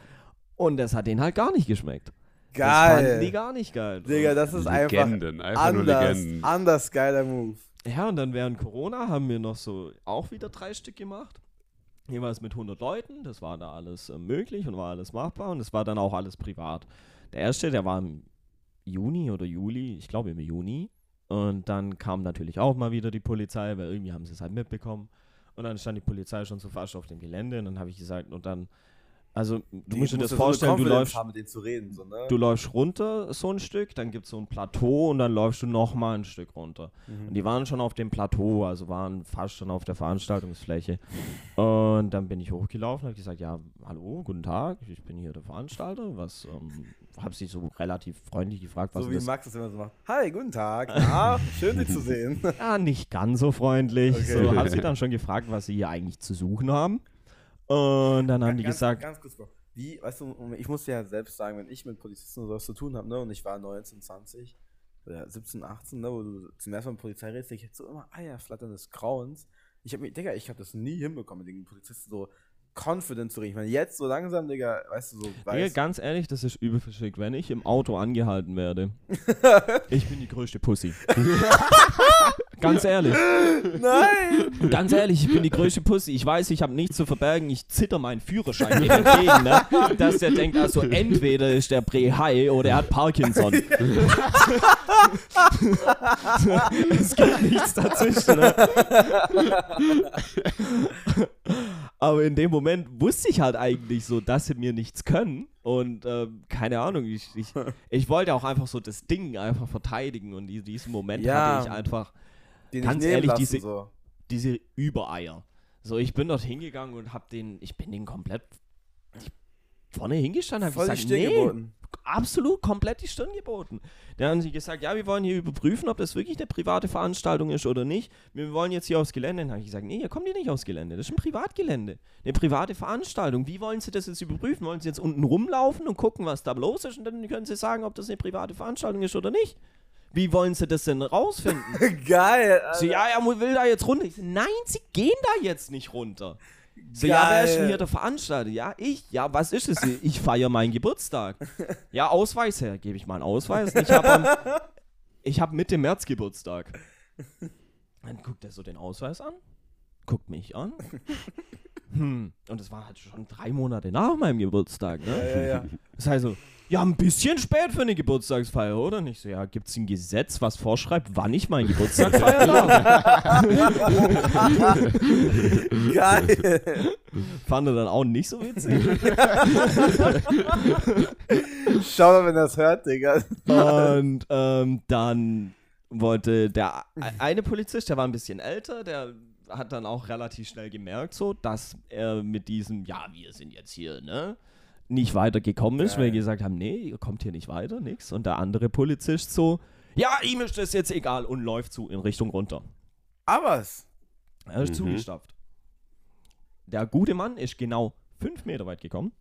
Und das hat denen halt gar nicht geschmeckt. Das fanden die Geil. gar nicht geil. Digga, das ist einfach Legenden. Einfach nur anders, Legenden. anders geiler Move. Ja, und dann während Corona haben wir noch so auch wieder drei Stück gemacht. Jeweils mit 100 Leuten. Das war da alles äh, möglich und war alles machbar. Und es war dann auch alles privat. Der erste, der war im Juni oder Juli, ich glaube im Juni. Und dann kam natürlich auch mal wieder die Polizei, weil irgendwie haben sie es halt mitbekommen. Und dann stand die Polizei schon so fast auf dem Gelände. Und dann habe ich gesagt, und dann, also du musst dir das vorstellen, du läufst, haben, mit denen zu reden, so, ne? du läufst runter so ein Stück, dann gibt es so ein Plateau und dann läufst du nochmal ein Stück runter. Mhm. Und die waren schon auf dem Plateau, also waren fast schon auf der Veranstaltungsfläche. Und dann bin ich hochgelaufen und habe gesagt, ja, hallo, guten Tag, ich bin hier der Veranstalter. Was, ähm, habe sie so relativ freundlich gefragt, was so wie das Max das immer so macht. Hi, guten Tag. Na, schön, dich zu sehen. Ja, nicht ganz so freundlich. Okay. So habe sie dann schon gefragt, was sie hier eigentlich zu suchen haben. Und dann haben die ganz, gesagt, Ganz kurz, Bro. Wie, weißt du, ich muss ja selbst sagen, wenn ich mit Polizisten sowas zu tun habe, ne, und ich war 19, 20, oder 17, 18, ne, wo du zum ersten Mal mit Polizei redest, ich hätte so immer Eierflattern des Grauens. Ich hab mir, Digga, ich hab das nie hinbekommen, mit den Polizisten so confident zu reden. Ich meine, jetzt so langsam, Digga, weißt du, so Digga, weiß. ganz ehrlich, das ist übel verschickt. Wenn ich im Auto angehalten werde, ich bin die größte Pussy. ganz ehrlich. Nein! Ganz ehrlich, ich bin die größte Pussy. Ich weiß, ich habe nichts zu verbergen. Ich zitter meinen Führerschein entgegen, ne? Dass der denkt, also entweder ist der Bre high oder er hat Parkinson. es gibt nichts dazwischen, ne? Aber in dem Moment wusste ich halt eigentlich so, dass sie mir nichts können. Und ähm, keine Ahnung, ich, ich, ich wollte auch einfach so das Ding einfach verteidigen. Und in diesem Moment Ja. hatte ich einfach Den Ganz ehrlich, lassen, diese- so. diese Übereier. So, ich bin dort hingegangen und hab den, ich bin den komplett vorne hingestanden, hab Voll die gesagt, Stirn nee, geboten. absolut komplett die Stirn geboten. Dann haben sie gesagt, ja, wir wollen hier überprüfen, ob das wirklich eine private Veranstaltung ist oder nicht. Wir wollen jetzt hier aufs Gelände. Dann habe ich gesagt, nee, hier kommt ihr nicht aufs Gelände. Das ist ein Privatgelände. Eine private Veranstaltung. Wie wollen Sie das jetzt überprüfen? Wollen Sie jetzt unten rumlaufen und gucken, was da los ist? Und dann können Sie sagen, ob das eine private Veranstaltung ist oder nicht. Wie wollen Sie das denn rausfinden? Geil, So, ja, er will da jetzt runter. Ich so, nein, sie gehen da jetzt nicht runter. So, ja, wer ist denn hier der Veranstalter? Ja, ich. Ja, was ist es? Ich feiere meinen Geburtstag. Ja, Ausweis her. Gebe ich mal einen Ausweis. Ich habe hab Mitte März Geburtstag. Dann guckt er so den Ausweis an, guckt mich an. Hm. Und es war halt schon drei Monate nach meinem Geburtstag, ne? Ja, ja, ja. Das heißt so, ja, ein bisschen spät für eine Geburtstagsfeier, oder? Nicht so, ja, gibt es ein Gesetz, was vorschreibt, wann ich meinen Geburtstag feiern darf? Geil. Fand er dann auch nicht so witzig. Schau mal, wenn er das hört, Digga. Und ähm, dann wollte der eine Polizist, der war ein bisschen älter, der hat dann auch relativ schnell gemerkt, so, dass er mit diesem, ja, wir sind jetzt hier, ne, nicht weitergekommen ist, weil die gesagt haben, nee, ihr kommt hier nicht weiter, nix. Und der andere Polizist so, ja, ihm ist das jetzt egal und läuft zu in Richtung runter. Aber es. Er ist Mhm. zugestapft. Der gute Mann ist genau fünf Meter weit gekommen.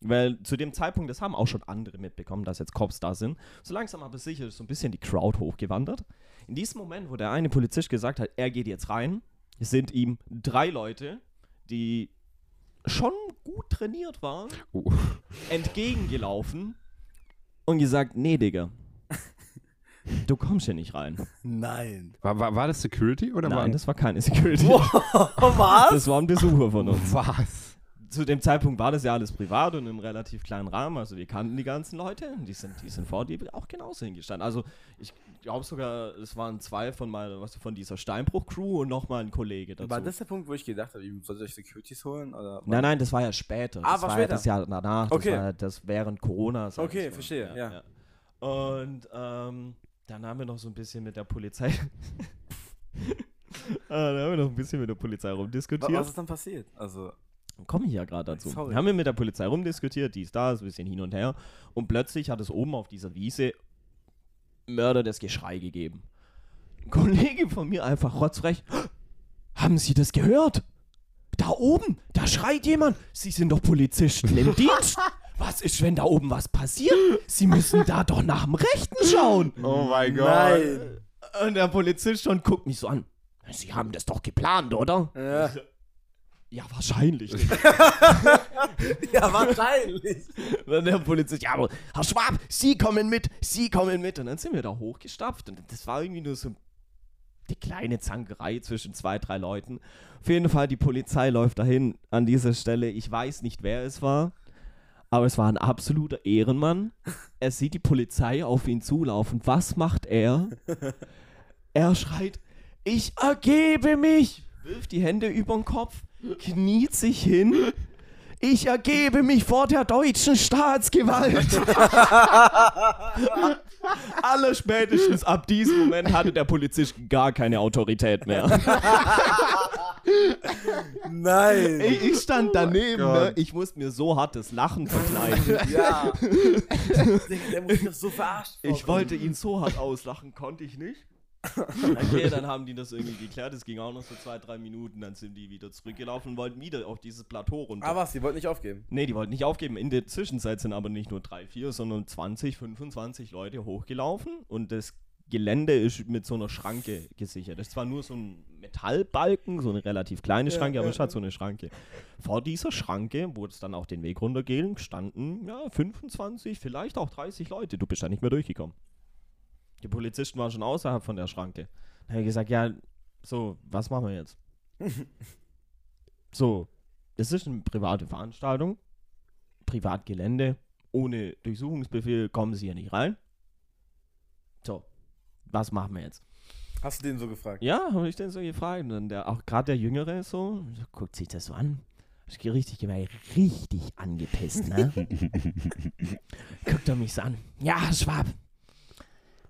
Weil zu dem Zeitpunkt, das haben auch schon andere mitbekommen, dass jetzt Cops da sind. So langsam aber sicher ist so ein bisschen die Crowd hochgewandert. In diesem Moment, wo der eine Polizist gesagt hat, er geht jetzt rein, sind ihm drei Leute, die schon gut trainiert waren, Oh. entgegengelaufen und gesagt, nee, Digga, du kommst hier nicht rein. Nein. War, war, war das Security oder Nein, war das war keine Security. Was? Das war ein Besucher von uns. was? Zu dem Zeitpunkt war das ja alles privat und im relativ kleinen Rahmen. Also wir kannten die ganzen Leute. Die sind, die sind vor dir auch genauso hingestanden. Also ich glaube sogar, es waren zwei von meiner, was von dieser Steinbruch-Crew und nochmal ein Kollege dazu. War das der Punkt, wo ich gedacht habe, ich sollte euch Securities holen? Oder nein, nein, das war ja später. Ah, das war ja später. das Jahr danach. Okay. Das war ja das während Corona. Okay, verstehe, ja. Und ähm, dann haben wir noch so ein bisschen mit der Polizei. Ah, dann haben wir noch ein bisschen mit der Polizei rumdiskutiert. Was ist dann passiert? Also, komme ich ja gerade dazu. Sorry. Haben wir mit der Polizei rumdiskutiert, dies, das, ein bisschen hin und her. Und plötzlich hat es oben auf dieser Wiese Mörder das Geschrei gegeben. Ein Kollege von mir einfach rotzfrech. Haben Sie das gehört? Da oben, da schreit jemand. Sie sind doch Polizisten im Dienst. Was ist, wenn da oben was passiert? Sie müssen da doch nach dem Rechten schauen. Oh mein nein. Und der Polizist schon guckt mich so an. Sie haben das doch geplant, oder? Ja, Ja, wahrscheinlich. ja wahrscheinlich. Und der Polizist, ja, aber Herr Schwab, Sie kommen mit, Sie kommen mit. Und dann sind wir da hochgestapft. Und das war irgendwie nur so die kleine Zankerei zwischen zwei, drei Leuten. Auf jeden Fall, die Polizei läuft dahin an dieser Stelle. Ich weiß nicht, wer es war, aber es war ein absoluter Ehrenmann. Er sieht die Polizei auf ihn zulaufen. Was macht er? Er schreit, ich ergebe mich, wirft die Hände über den Kopf, kniet sich hin. Ich ergebe mich vor der deutschen Staatsgewalt. Allerspätestens ab diesem Moment hatte der Polizist gar keine Autorität mehr. Nein. Ich, ich stand daneben, Gott. ne? ich musste mir so hartes Lachen verkneifen. Ja. Der muss doch so verarscht Ich wollte ihn so hart auslachen, konnte ich nicht. Okay, dann haben die das irgendwie geklärt. Es ging auch noch so zwei, drei Minuten. Dann sind die wieder zurückgelaufen und wollten wieder auf dieses Plateau runter. Aber was, die wollten nicht aufgeben. Nee, die wollten nicht aufgeben. In der Zwischenzeit sind aber nicht nur drei, vier, sondern 20, 25 Leute hochgelaufen und das Gelände ist mit so einer Schranke gesichert. Das ist zwar nur so ein Metallbalken, so eine relativ kleine Schranke, aber es hat so eine Schranke. Vor dieser Schranke, wo es dann auch den Weg runtergehen, standen ja 25, vielleicht auch 30 Leute. Du bist da nicht mehr durchgekommen. Die Polizisten waren schon außerhalb von der Schranke. Dann habe ich gesagt, ja, so, was machen wir jetzt? so, das ist eine private Veranstaltung, Privatgelände, ohne Durchsuchungsbefehl kommen sie hier nicht rein. So, was machen wir jetzt? Hast du den so gefragt? Ja, habe ich den so gefragt. Und dann der, auch gerade der Jüngere so, guckt sich das so an. Ich gehe richtig gemein, richtig angepisst, ne? Guckt er mich so an. Ja, Schwab.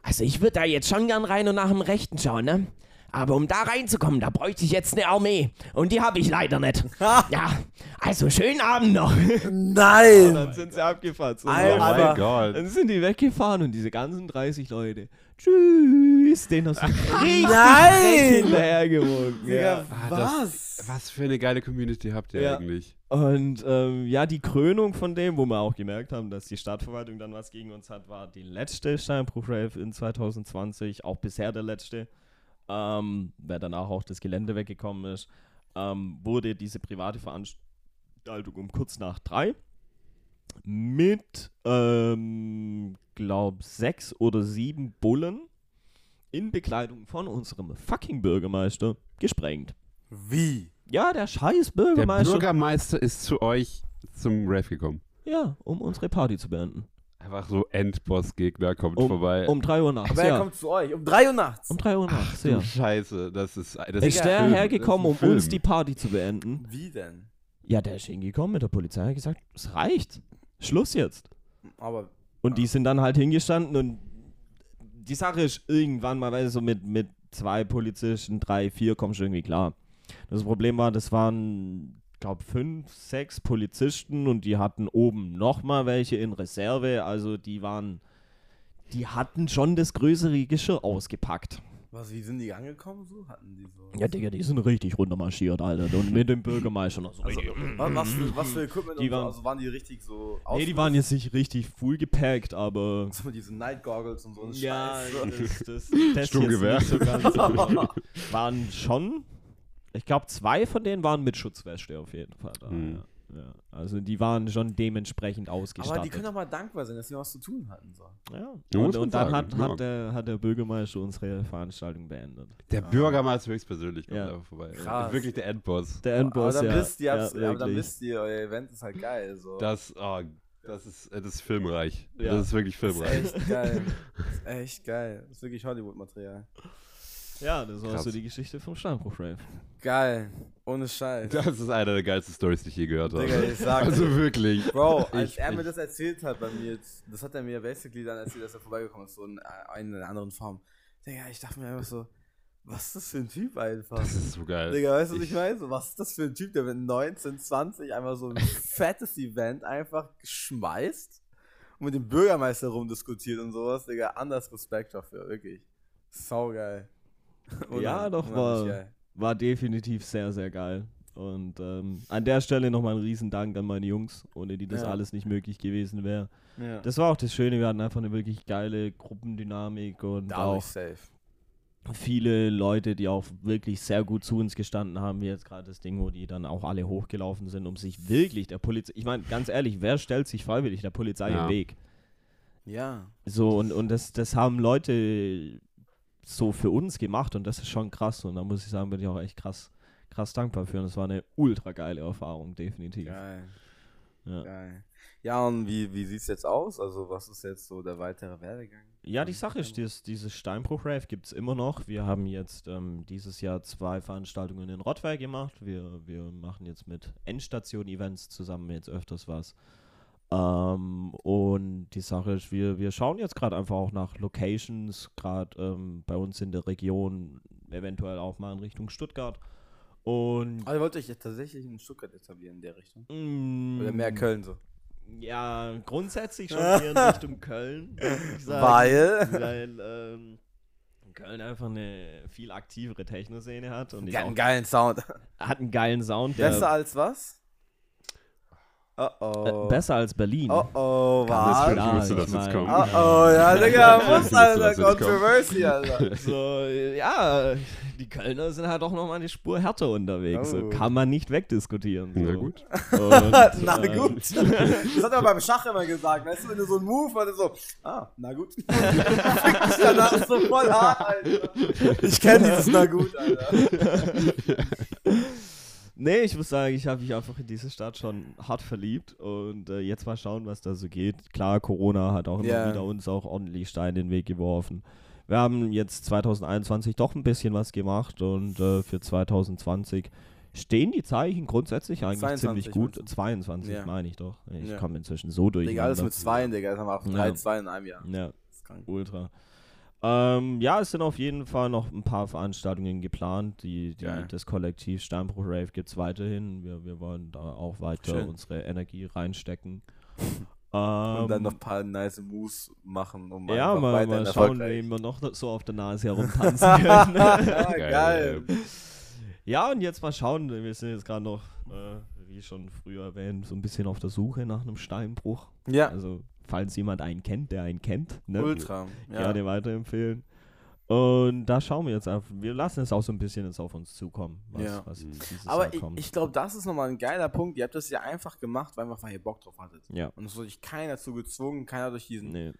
Also ich würde da jetzt schon gern rein und nach dem Rechten schauen, ne? Aber um da reinzukommen, da bräuchte ich jetzt eine Armee. Und die habe ich leider nicht. ja, also schönen Abend noch. Und Nein! dann sind sie abgefahren. So. Oh Aber- mein Gott. Dann sind die weggefahren und diese ganzen 30 Leute. Tschüss, den hast du richtig Nein! hinterhergewunken. Digga, Ja. Ah, das- was? Was für eine geile Community habt ihr Ja. eigentlich? Und ähm, ja, die Krönung von dem, wo wir auch gemerkt haben, dass die Stadtverwaltung dann was gegen uns hat, war die letzte Steinbruch-Rave in 2020, auch bisher der letzte, ähm, wer danach auch das Gelände weggekommen ist, ähm, wurde diese private Veranstaltung um kurz nach drei mit, ähm, glaub, sechs oder sieben Bullen in Bekleidung von unserem fucking Bürgermeister gesprengt. Wie? Ja, der scheiß Der Bürgermeister. Bürgermeister ist zu euch zum Rave gekommen. Ja, um unsere Party zu beenden. Einfach so Endboss-Gegner kommt Um, vorbei. um 3 Uhr nachts. Aber er ja. kommt zu euch um 3 Uhr nachts. Um 3 Uhr nachts, du ja. Scheiße, das ist das Ist der Film. hergekommen, um ist ein uns die Party zu beenden? Wie denn? Ja, der ist hingekommen mit der Polizei, hat gesagt, es reicht. Schluss jetzt. Aber Und die sind dann halt hingestanden und die Sache ist irgendwann mal, weißt du, so mit, mit zwei Polizisten, drei, vier kommst du irgendwie klar. Das Problem war, das waren, glaube fünf, sechs Polizisten und die hatten oben nochmal welche in Reserve. Also die waren, die hatten schon das größere Geschirr ausgepackt. was, wie sind die angekommen so? Hatten die so? Ja, Digga, die sind richtig runtermarschiert, Alter. Und mit dem Bürgermeister noch so Also, richtig. was, was, für, was für Equipment Die und so? waren- Also waren die richtig so Nee, die waren jetzt nicht richtig full gepackt, aber. so mit diesen Night Goggles und so ein Ja, Scheiß. das, das, das Sturmgewehr. so ganz, aber waren schon. Ich glaube, zwei von denen waren mit Schutzweste auf jeden Fall da. Mhm. Ja. Ja. Also die waren schon dementsprechend Aber ausgestattet. die können doch mal dankbar sein, dass sie was zu tun hatten. So. ja. Und, und dann hat, ja. hat, der, hat der Bürgermeister unsere Veranstaltung beendet. Der Bürgermeister höchstpersönlich kommt Ja. einfach vorbei. Krass. Wirklich der Endboss. Der Aber Endboss, dann, ja. wisst ihr, aber dann wisst ihr, euer Event ist halt geil. So. Das, oh, das ist, das ist filmreich. Ja. Das ist wirklich Das ist filmreich. echt geil. Das ist echt geil. Das ist wirklich Hollywood-Material. Ja, das war Krass. so die Geschichte vom Steinbruch-Rave. Geil. Ohne Scheiß. Das ist eine der geilsten Stories, die ich je gehört habe. Digga, ich sag Also wirklich. Bro, als Ich- er mir ich- das erzählt hat bei mir, jetzt, das hat er mir basically dann erzählt, dass er vorbeigekommen ist, so in, in einer anderen Form. Digga, ich dachte mir einfach so, was ist das für ein Typ einfach? Das ist so geil. Digga, weißt du, was ich meine? So, was ist das für ein Typ, der mit 19, 20 einfach so ein fettes Event einfach schmeißt und mit dem Bürgermeister rumdiskutiert und sowas, Digga, anders Respekt dafür, wirklich. Saugeil. Ja, doch, war-. War definitiv sehr, sehr geil. Und ähm, an der Stelle nochmal ein Riesendank an meine Jungs, ohne die das Ja. alles nicht möglich gewesen wäre. Ja. Das war auch das Schöne, wir hatten einfach eine wirklich geile Gruppendynamik und Dadurch auch safe. viele Leute, die auch wirklich sehr gut zu uns gestanden haben, wie jetzt gerade das Ding, wo die dann auch alle hochgelaufen sind, um sich wirklich der Polizei, ich meine, ganz ehrlich, wer stellt sich freiwillig der Polizei Ja. im Weg? Ja. So, und, und das, das haben Leute so für uns gemacht und das ist schon krass und da muss ich sagen, bin ich auch echt krass, krass dankbar für und das war eine ultra geile Erfahrung, definitiv. Geil. Ja. Geil. Ja, und wie, wie sieht es jetzt aus? Also, was ist jetzt so der weitere Werdegang? Ja, die Sache ist, dieses, dieses Steinbruch-Rave gibt es immer noch. Wir haben jetzt ähm, dieses Jahr zwei Veranstaltungen in Rottweil gemacht. Wir, wir machen jetzt mit Endstation-Events zusammen jetzt öfters was. Ähm, und die Sache ist, wir, wir schauen jetzt gerade einfach auch nach Locations, gerade ähm, bei uns in der Region, eventuell auch mal in Richtung Stuttgart. Und Also, wollt ihr euch jetzt tatsächlich in Stuttgart etablieren in der Richtung? mm, Oder mehr Köln so? Ja, grundsätzlich schon eher in Richtung Köln. ich sagen. Weil? Weil ähm, Köln einfach eine viel aktivere Techno-Szene hat und ich auch, einen geilen Sound. hat einen geilen Sound. Besser als was? Oh Äh, oh. besser als Berlin. Oh oh, Das was? ich wusste, dass ich jetzt mein- kommt. Oh oh, ja, Digga, muss Alter. Controversy, Alter. So, ja, die Kölner sind halt auch noch mal eine Spur härter unterwegs. So, Oh. kann man nicht wegdiskutieren. So. Na gut. Und, Na äh, gut. Das hat er beim Schach immer gesagt, weißt du, wenn du so einen Move war, so, ah, na gut. Fick dich danach so voll hart, Alter. Ich kenn dieses na gut, Alter. Nee, ich muss sagen, ich habe mich einfach in diese Stadt schon hart verliebt und äh, jetzt mal schauen, was da so geht. Klar, Corona hat auch immer Ja. wieder uns auch ordentlich Steine in den Weg geworfen. Wir haben jetzt 2021 doch ein bisschen was gemacht und äh, für 2020 stehen die Zeichen grundsätzlich eigentlich 22 ziemlich gut. meinst du? 22 Ja. meine ich doch. Ich Ja. komme inzwischen so durch. Digga, alles mit zwei, Digga, jetzt haben wir auch Ja. drei, zwei in einem Jahr. Ja, Das ultra. Ähm, ja, es sind auf jeden Fall noch ein paar Veranstaltungen geplant. Die, die, Geil. das Kollektiv Steinbruch Rave gibt es weiterhin. Wir, wir wollen da auch weiter Schön. unsere Energie reinstecken. Und dann Ähm, noch ein paar nice Moves machen, um ja, einfach mal, weiterhin mal schauen, wen wir noch so auf der Nase herumtanzen können. Ah, geil. ja, und jetzt mal schauen. Wir sind jetzt gerade noch, äh, wie schon früher erwähnt, so ein bisschen auf der Suche nach einem Steinbruch. Ja, Also, falls jemand einen kennt, der einen kennt, ne? ultra. Ja. gerne weiterempfehlen. Und da schauen wir jetzt einfach. Wir lassen es auch so ein bisschen jetzt auf uns zukommen, was, Ja. was Mhm. dieses Aber Jahr ich, kommt. ich glaube, das ist nochmal ein geiler Punkt. Ihr habt das ja einfach gemacht, weil einfach weil ihr Bock drauf hattet. ja, Und es wurde euch keiner dazu gezwungen, keiner durch diesen, nee.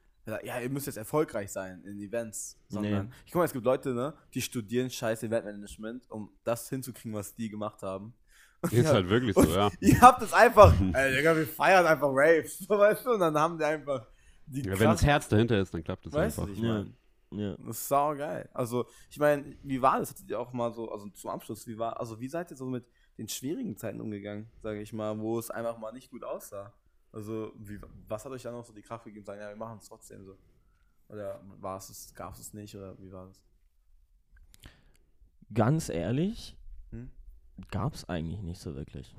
ja, ihr müsst jetzt erfolgreich sein in Events. Sondern, Nee. ich guck mal, es gibt Leute, ne, die studieren scheiß Eventmanagement, um das hinzukriegen, was die gemacht haben. Und Ist ihr- halt wirklich so, ja. Ihr habt es einfach, ey, Digga, wir feiern einfach Raves, so, weißt du, und dann haben die einfach die ja wenn das Herz dahinter ist, dann klappt es weißt du, einfach. ich Ja. meine. Ja. Das ist sau geil. Also, ich meine, wie war das? Hattet ihr auch mal so, also zum Abschluss, wie war, also wie seid ihr so mit den schwierigen Zeiten umgegangen, sage ich mal, wo es einfach mal nicht gut aussah? Also, wie, was hat euch dann noch so die Kraft gegeben, sagen, ja, wir machen es trotzdem so? Oder war es es, gab es es nicht, oder wie war das? Ganz ehrlich? Gab es eigentlich nicht so wirklich.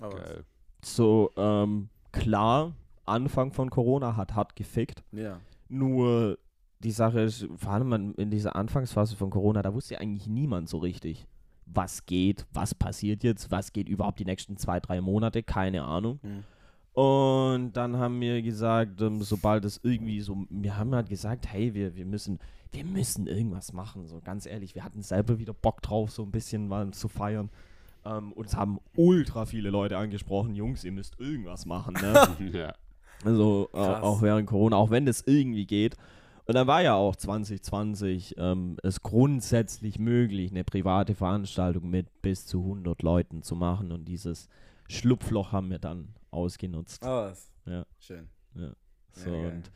Aber Geil. So, ähm, klar, Anfang von Corona hat hart gefickt. Ja. Nur die Sache ist, vor allem in dieser Anfangsphase von Corona, da wusste ja eigentlich niemand so richtig, was geht, was passiert jetzt, was geht überhaupt die nächsten zwei, drei Monate, keine Ahnung. Hm. Und dann haben wir gesagt, ähm, sobald es irgendwie so, wir haben halt gesagt, hey, wir, wir müssen, wir müssen irgendwas machen. So ganz ehrlich, wir hatten selber wieder Bock drauf, so ein bisschen mal zu feiern. Ähm, uns haben ultra viele Leute angesprochen, Jungs, ihr müsst irgendwas machen, ne? ja. Also äh, auch während Corona, auch wenn das irgendwie geht. Und dann war ja auch 2020 ähm, es grundsätzlich möglich, eine private Veranstaltung mit bis zu 100 Leuten zu machen. Und dieses Schlupfloch haben wir dann ausgenutzt. Was? Ja. Schön. So, geil. und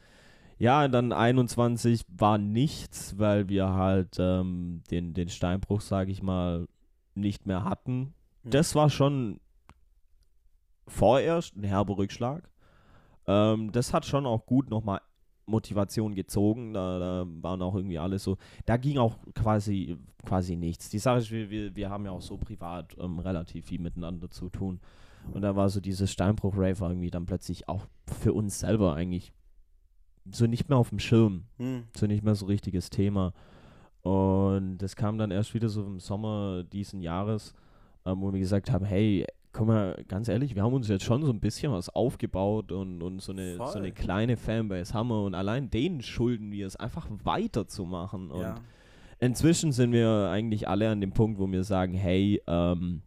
ja, dann 21 war nichts, weil wir halt ähm, den, den Steinbruch, sage ich mal, nicht mehr hatten. Hm. Das war schon vorerst ein herber Rückschlag. Ähm, das hat schon auch gut nochmal Motivation gezogen. Da, da waren auch irgendwie alle so. Da ging auch quasi, quasi nichts. Die Sache ist, wir, wir, wir haben ja auch so privat ähm, relativ viel miteinander zu tun. Und da war so dieses Steinbruch-Rave irgendwie dann plötzlich auch für uns selber eigentlich so nicht mehr auf dem Schirm Hm. so nicht mehr so richtiges Thema. Und das kam dann erst wieder so im Sommer diesen Jahres, ähm, wo wir gesagt haben, hey, guck mal, ganz ehrlich, wir haben uns jetzt schon so ein bisschen was aufgebaut und, und so, eine, so eine kleine Fanbase haben wir und allein denen schulden wir es einfach weiterzumachen. Und Ja. inzwischen sind wir eigentlich alle an dem Punkt, wo wir sagen, hey, ähm,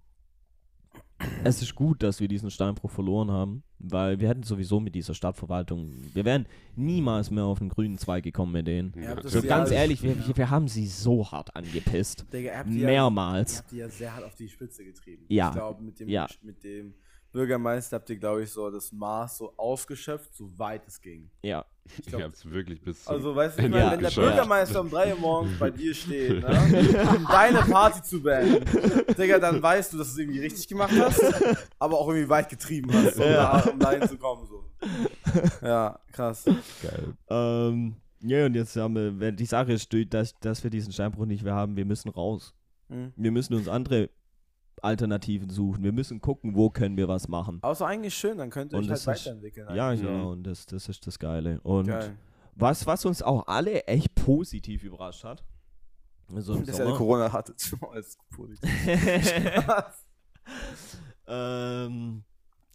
es ist gut, dass wir diesen Steinbruch verloren haben, weil wir hätten sowieso mit dieser Stadtverwaltung, wir wären niemals mehr auf den grünen Zweig gekommen mit denen. Das So ja ganz ehrlich, wir, wir, wir haben sie so hart angepisst. Digga, ihr habt die Ja, ihr Mehrmals. habt die ja sehr hart auf die Spitze getrieben. Ja. Ich glaube, mit dem, Ja. mit dem Bürgermeister habt ihr, glaube ich, so das Maß so ausgeschöpft, so weit es ging. Ja. Ich Ich glaub, hab's wirklich bis zum Also, weißt du, ich Ende wenn der. Bürgermeister um 3 Uhr morgens bei dir steht, ne, um deine Party zu beenden, Digga, dann weißt du, dass du es irgendwie richtig gemacht hast, aber auch irgendwie weit getrieben hast, um, Ja. da, um dahin zu kommen. So. Ja, krass. Geil. Ähm, ja, und jetzt haben wir, wenn die Sache ist, dass, dass wir diesen Steinbruch nicht mehr haben, wir müssen raus. Mhm. Wir müssen uns andere Alternativen suchen. Wir müssen gucken, wo können wir was machen. Außer eigentlich schön, dann könnt ihr Und euch halt das ist- weiterentwickeln. Ja, eigentlich. genau, und das, das ist das Geile. Und Geil. was, was uns auch alle echt positiv überrascht hat, so Dass ihr Corona hattet. Schon als positiv. Ähm,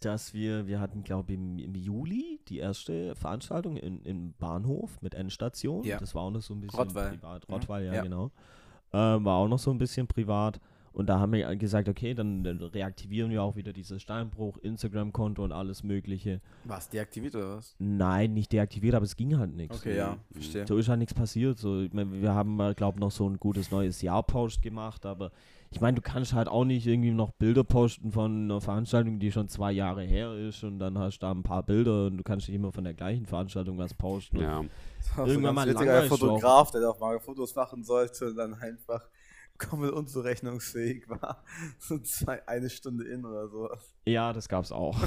dass wir, wir hatten, glaube ich, im, im Juli die erste Veranstaltung in, im Bahnhof mit Endstation. Ja. Das war auch noch so ein bisschen Rottweil. privat. Mhm. Rottweil, ja, Ja. genau. Ähm, war auch noch so ein bisschen privat. Und da haben wir gesagt, okay, dann, dann reaktivieren wir auch wieder dieses Steinbruch, Instagram-Konto und alles Mögliche. Was, deaktiviert oder was? Nein, nicht deaktiviert, aber es ging halt nichts. Okay, ja, verstehe. So ist halt nichts passiert. So, ich mein, wir haben mal, glaube noch so ein gutes neues Jahr-Post gemacht, aber ich meine, du kannst halt auch nicht irgendwie noch Bilder posten von einer Veranstaltung, die schon zwei Jahre her ist und dann hast du da ein paar Bilder und du kannst nicht immer von der gleichen Veranstaltung was posten. Ja. Irgendwann mal ein langweilig Fotograf, der doch mal Fotos machen sollte und dann einfach komplett unzurechnungsfähig war. So zwei, eine Stunde in oder so. Ja, das gab's auch.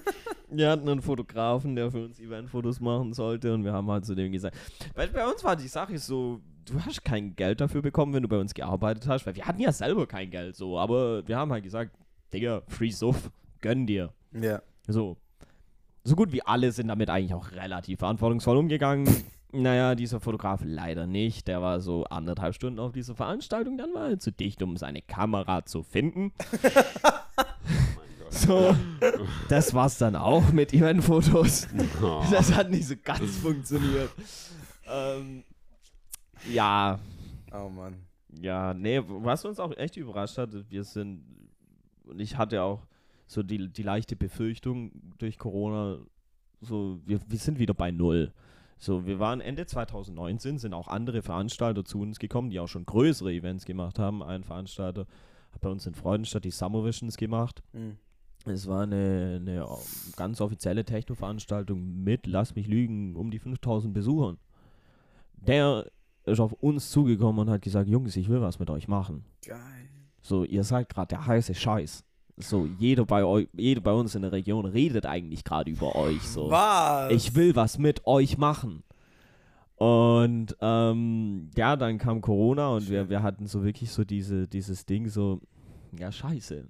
wir hatten einen Fotografen, der für uns Eventfotos machen sollte und wir haben halt zu dem gesagt, weil bei uns war die Sache so, du hast kein Geld dafür bekommen, wenn du bei uns gearbeitet hast, weil wir hatten ja selber kein Geld so, aber wir haben halt gesagt, Digga, free Suff, gönn dir. Ja. So. So gut wie alle sind damit eigentlich auch relativ verantwortungsvoll umgegangen. Naja, dieser Fotograf leider nicht. Der war so anderthalb Stunden auf dieser Veranstaltung. Dann war er zu dicht, um seine Kamera zu finden. so, das war's dann auch mit Eventfotos. Oh. Das hat nicht so ganz funktioniert. Ähm, ja, Oh Mann. ja, nee, was uns auch echt überrascht hat, wir sind, und ich hatte auch so die, die leichte Befürchtung durch Corona, so, wir, wir sind wieder bei Null. So, wir waren Ende 2019, sind auch andere Veranstalter zu uns gekommen, die auch schon größere Events gemacht haben. Ein Veranstalter hat bei uns in Freudenstadt die Summer Visions gemacht. Mhm. Es war eine, eine ganz offizielle Techno-Veranstaltung mit, lass mich lügen, um die 5000 Besuchern. Der ist auf uns zugekommen und hat gesagt, Jungs, ich will was mit euch machen. Geil. So, ihr seid gerade der heiße Scheiß. So, jeder bei euch, jeder bei uns in der Region redet eigentlich gerade über euch. So, Was? ich will was mit euch machen. Und ähm, ja, dann kam Corona und wir, wir hatten so wirklich so diese, dieses Ding so, ja, scheiße.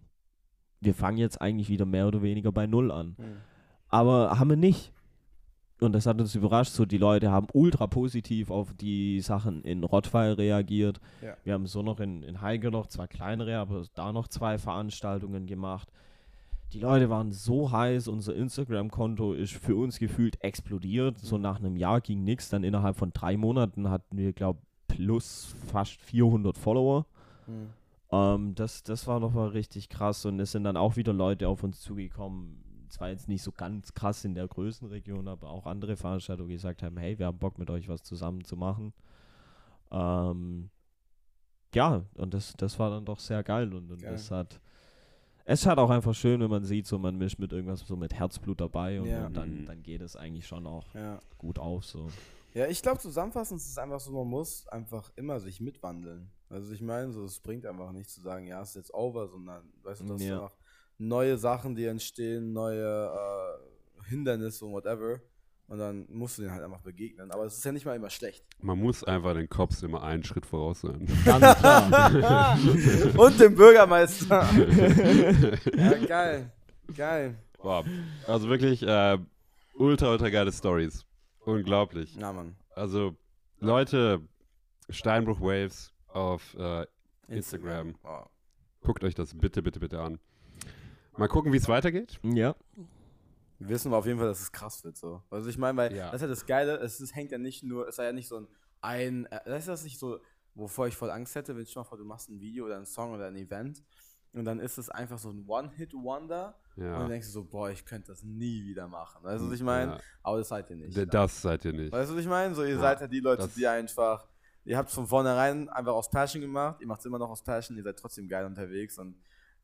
Wir fangen jetzt eigentlich wieder mehr oder weniger bei Null an. Mhm. Aber haben wir nicht. Und das hat uns überrascht. So, die Leute haben ultra positiv auf die Sachen in Rottweil reagiert. Ja. Wir haben so noch in, in Heige noch zwei kleinere, aber da noch zwei Veranstaltungen gemacht. Die Leute waren so heiß, unser Instagram-Konto ist für uns gefühlt explodiert. So nach einem Jahr ging nichts. Dann innerhalb von drei Monaten hatten wir, glaube plus fast 400 Follower. Mhm. Ähm, das, das war nochmal richtig krass und es sind dann auch wieder Leute auf uns zugekommen. Zwar jetzt nicht so ganz krass in der Größenregion, aber auch andere Veranstalter, die gesagt haben, hey, wir haben Bock mit euch was zusammen zu machen. Ähm, ja, und das, das war dann doch sehr geil und, und Geil. es hat es hat auch einfach schön, wenn man sieht, so man mischt mit irgendwas so mit Herzblut dabei und, Ja. und dann, Mhm. dann geht es eigentlich schon auch Ja. gut auf. So. Ja, ich glaube, zusammenfassend ist es einfach so, man muss einfach immer sich mitwandeln. Also ich meine, so, es bringt einfach nicht zu sagen, ja, es ist jetzt over, sondern, weißt du, das Ja. sind einfach neue Sachen, die entstehen, neue äh, Hindernisse und whatever. Und dann musst du denen halt einfach begegnen. Aber es ist ja nicht mal immer schlecht. Man muss einfach den Cops immer einen Schritt voraus sein. Ganz klar. und dem Bürgermeister. ja, geil. Geil. Wow. Also wirklich äh, ultra, ultra geile Stories. Unglaublich. Ja, Mann. Also Leute, Steinbruch Waves auf äh, Instagram. Oh. Guckt euch das bitte, bitte, bitte an. Mal gucken, wie es weitergeht. ja. Wir wissen aber auf jeden Fall, dass es krass wird so. Also ich meine, weil Ja. das ist ja das Geile, es ist, hängt ja nicht nur, es ist ja nicht so ein, ein äh, das ist das nicht so, wovor ich voll Angst hätte, wenn ich mal vor, du machst ein Video oder einen Song oder ein Event und dann ist es einfach so ein One-Hit-Wonder und Ja. dann denkst du so, boah, ich könnte das nie wieder machen. Weißt du, was ich meine? Ja. Aber das seid ihr nicht. D- Das seid ihr nicht. Weißt du, was ich meine? So, ihr Ja, seid ja die Leute, das- die einfach, ihr habt es von vornherein einfach aus Passion gemacht, ihr macht es immer noch aus Passion, ihr seid trotzdem geil unterwegs und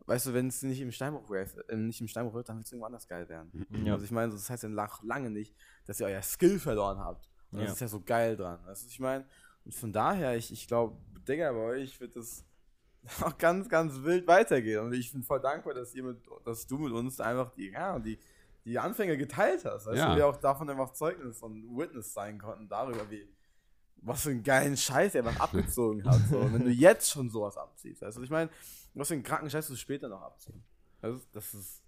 weißt du, wenn es nicht im Steinbruch, wär- äh, nicht im Steinbruch wird, dann wird es irgendwo anders geil werden. Ja. Also ich meine, das heißt ja lang, lange nicht, dass ihr euer Skill verloren habt. Und Ja. das ist ja so geil dran. Weißt du, was ich meine? Und von daher, ich, ich glaube, Digga, bei euch wird es auch ganz, ganz wild weitergehen. Und ich bin voll dankbar, dass, ihr mit, dass du mit uns einfach die, ja, die, die Anfänge geteilt hast. Weißt Ja. du, wir auch davon einfach Zeugnis und Witness sein konnten darüber, wie, was für einen geilen Scheiß er einfach abgezogen hat. So. Und wenn du jetzt schon sowas abziehst. Du, ich meine, was für einen kranken Scheiß du später noch abziehen. Also, das ist,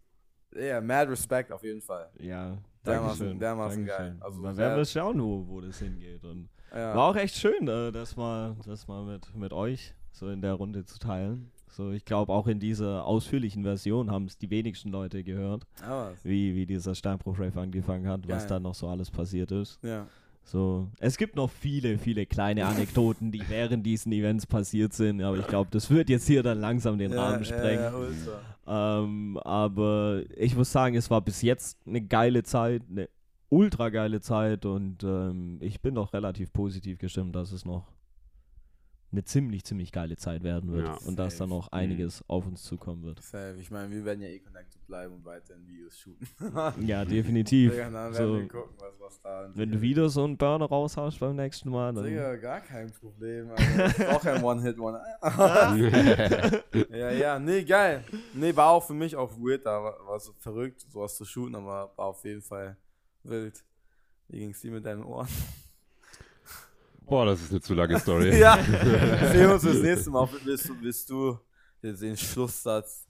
ja, mad respect auf jeden Fall. Ja, Dermaßen- dermaßen geil. Also sehr- werden wir schauen, wo, wo das hingeht. Und Ja. War auch echt schön, äh, das mal, das mal mit, mit euch so in der Runde zu teilen. So, ich glaube, auch in dieser ausführlichen Version haben es die wenigsten Leute gehört, Aber, wie, wie dieser Steinbruch-Rave angefangen hat, was Geil. da noch so alles passiert ist. ja. So, es gibt noch viele, viele kleine Anekdoten, die während diesen Events passiert sind, aber ich glaube, das wird jetzt hier dann langsam den Rahmen sprengen. Ja, ja. Ähm, aber ich muss sagen, es war bis jetzt eine geile Zeit, eine ultra geile Zeit und ähm, ich bin doch relativ positiv gestimmt, dass es noch eine ziemlich, ziemlich geile Zeit werden wird Ja. und dass da Safe. noch einiges auf uns zukommen wird. Safe. Ich meine, wir werden ja eh connected bleiben und weiterhin Videos shooten. Ja, definitiv. Digga, dann werden So, wir gucken, was, was da wenn du wieder so einen Burner raushaust beim nächsten Mal, dann Digga, gar kein Problem. Ist auch ein One-Hit-One. ja, ja, nee, geil. Nee, war auch für mich auch weird, da war, war so verrückt, sowas zu shooten, aber war auf jeden Fall wild. Wie ging's dir mit deinen Ohren? Boah, das ist eine zu lange Story. ja, sehen uns das nächste Mal. Willst du, willst du den Schlusssatz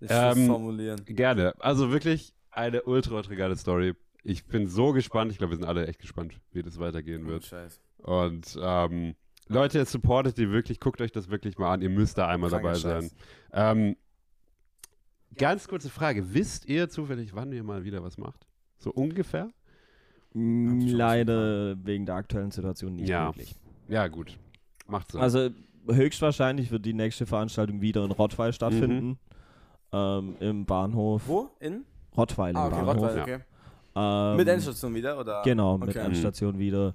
den Schluss Ähm, formulieren? Gerne. Also wirklich eine ultra, ultra geile Story. Ich bin so gespannt. Ich glaube, wir sind alle echt gespannt, wie das weitergehen Oh, wird. Scheiß. Und ähm, Leute, supportet die wirklich, guckt euch das wirklich mal an. Ihr müsst da einmal Kranker dabei sein. Ähm, ganz kurze Frage. Wisst ihr zufällig, wann ihr mal wieder was macht? So ungefähr? Leider wegen der aktuellen Situation nicht Ja. möglich. Ja, gut. Macht Sinn. Also höchstwahrscheinlich wird die nächste Veranstaltung wieder in Rottweil stattfinden. Mhm. Ähm, Im Bahnhof. Wo? In? Rottweil im Ah, okay, Bahnhof. Rottweil, ja. okay. Ähm, Mit Endstation wieder, oder? Genau, mit Okay. Endstation wieder.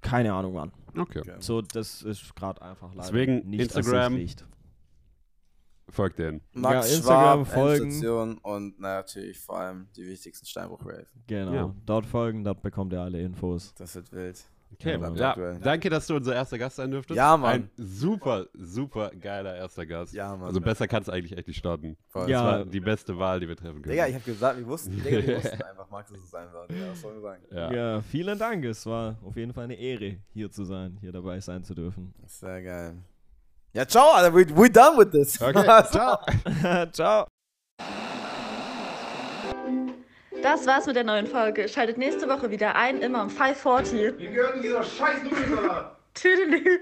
Keine Ahnung wann. okay. Okay. So, das ist gerade einfach leider Deswegen nicht Instagram. Folgt denen. Max Ja, Instagram Schwab, folgen. Und natürlich vor allem die wichtigsten Steinbruch-Rave. Genau. Ja. Dort folgen, dort bekommt ihr alle Infos. Das wird wild. Okay, Ja, ja, danke, dass du unser erster Gast sein dürftest. Ja, Mann. Ein super, super geiler erster Gast. Ja, Mann. Also besser kann es eigentlich echt nicht starten. Voll. Ja. Das war die beste Wahl, die wir treffen können. Digga, ich hab gesagt, wir wussten, Digga, wir wussten einfach, Max ist es einfach. Digga, was soll ich sagen? ja. Ja. vielen Dank. Es war auf jeden Fall eine Ehre, hier zu sein, hier dabei sein zu dürfen. Sehr geil. Ja, ciao, Alter, we, we done with this. Okay, ciao. Ciao. Das war's mit der neuen Folge. Schaltet nächste Woche wieder ein, immer um 5.40 Wir gehören dieser scheiß Nudelsalat. Tüdelü.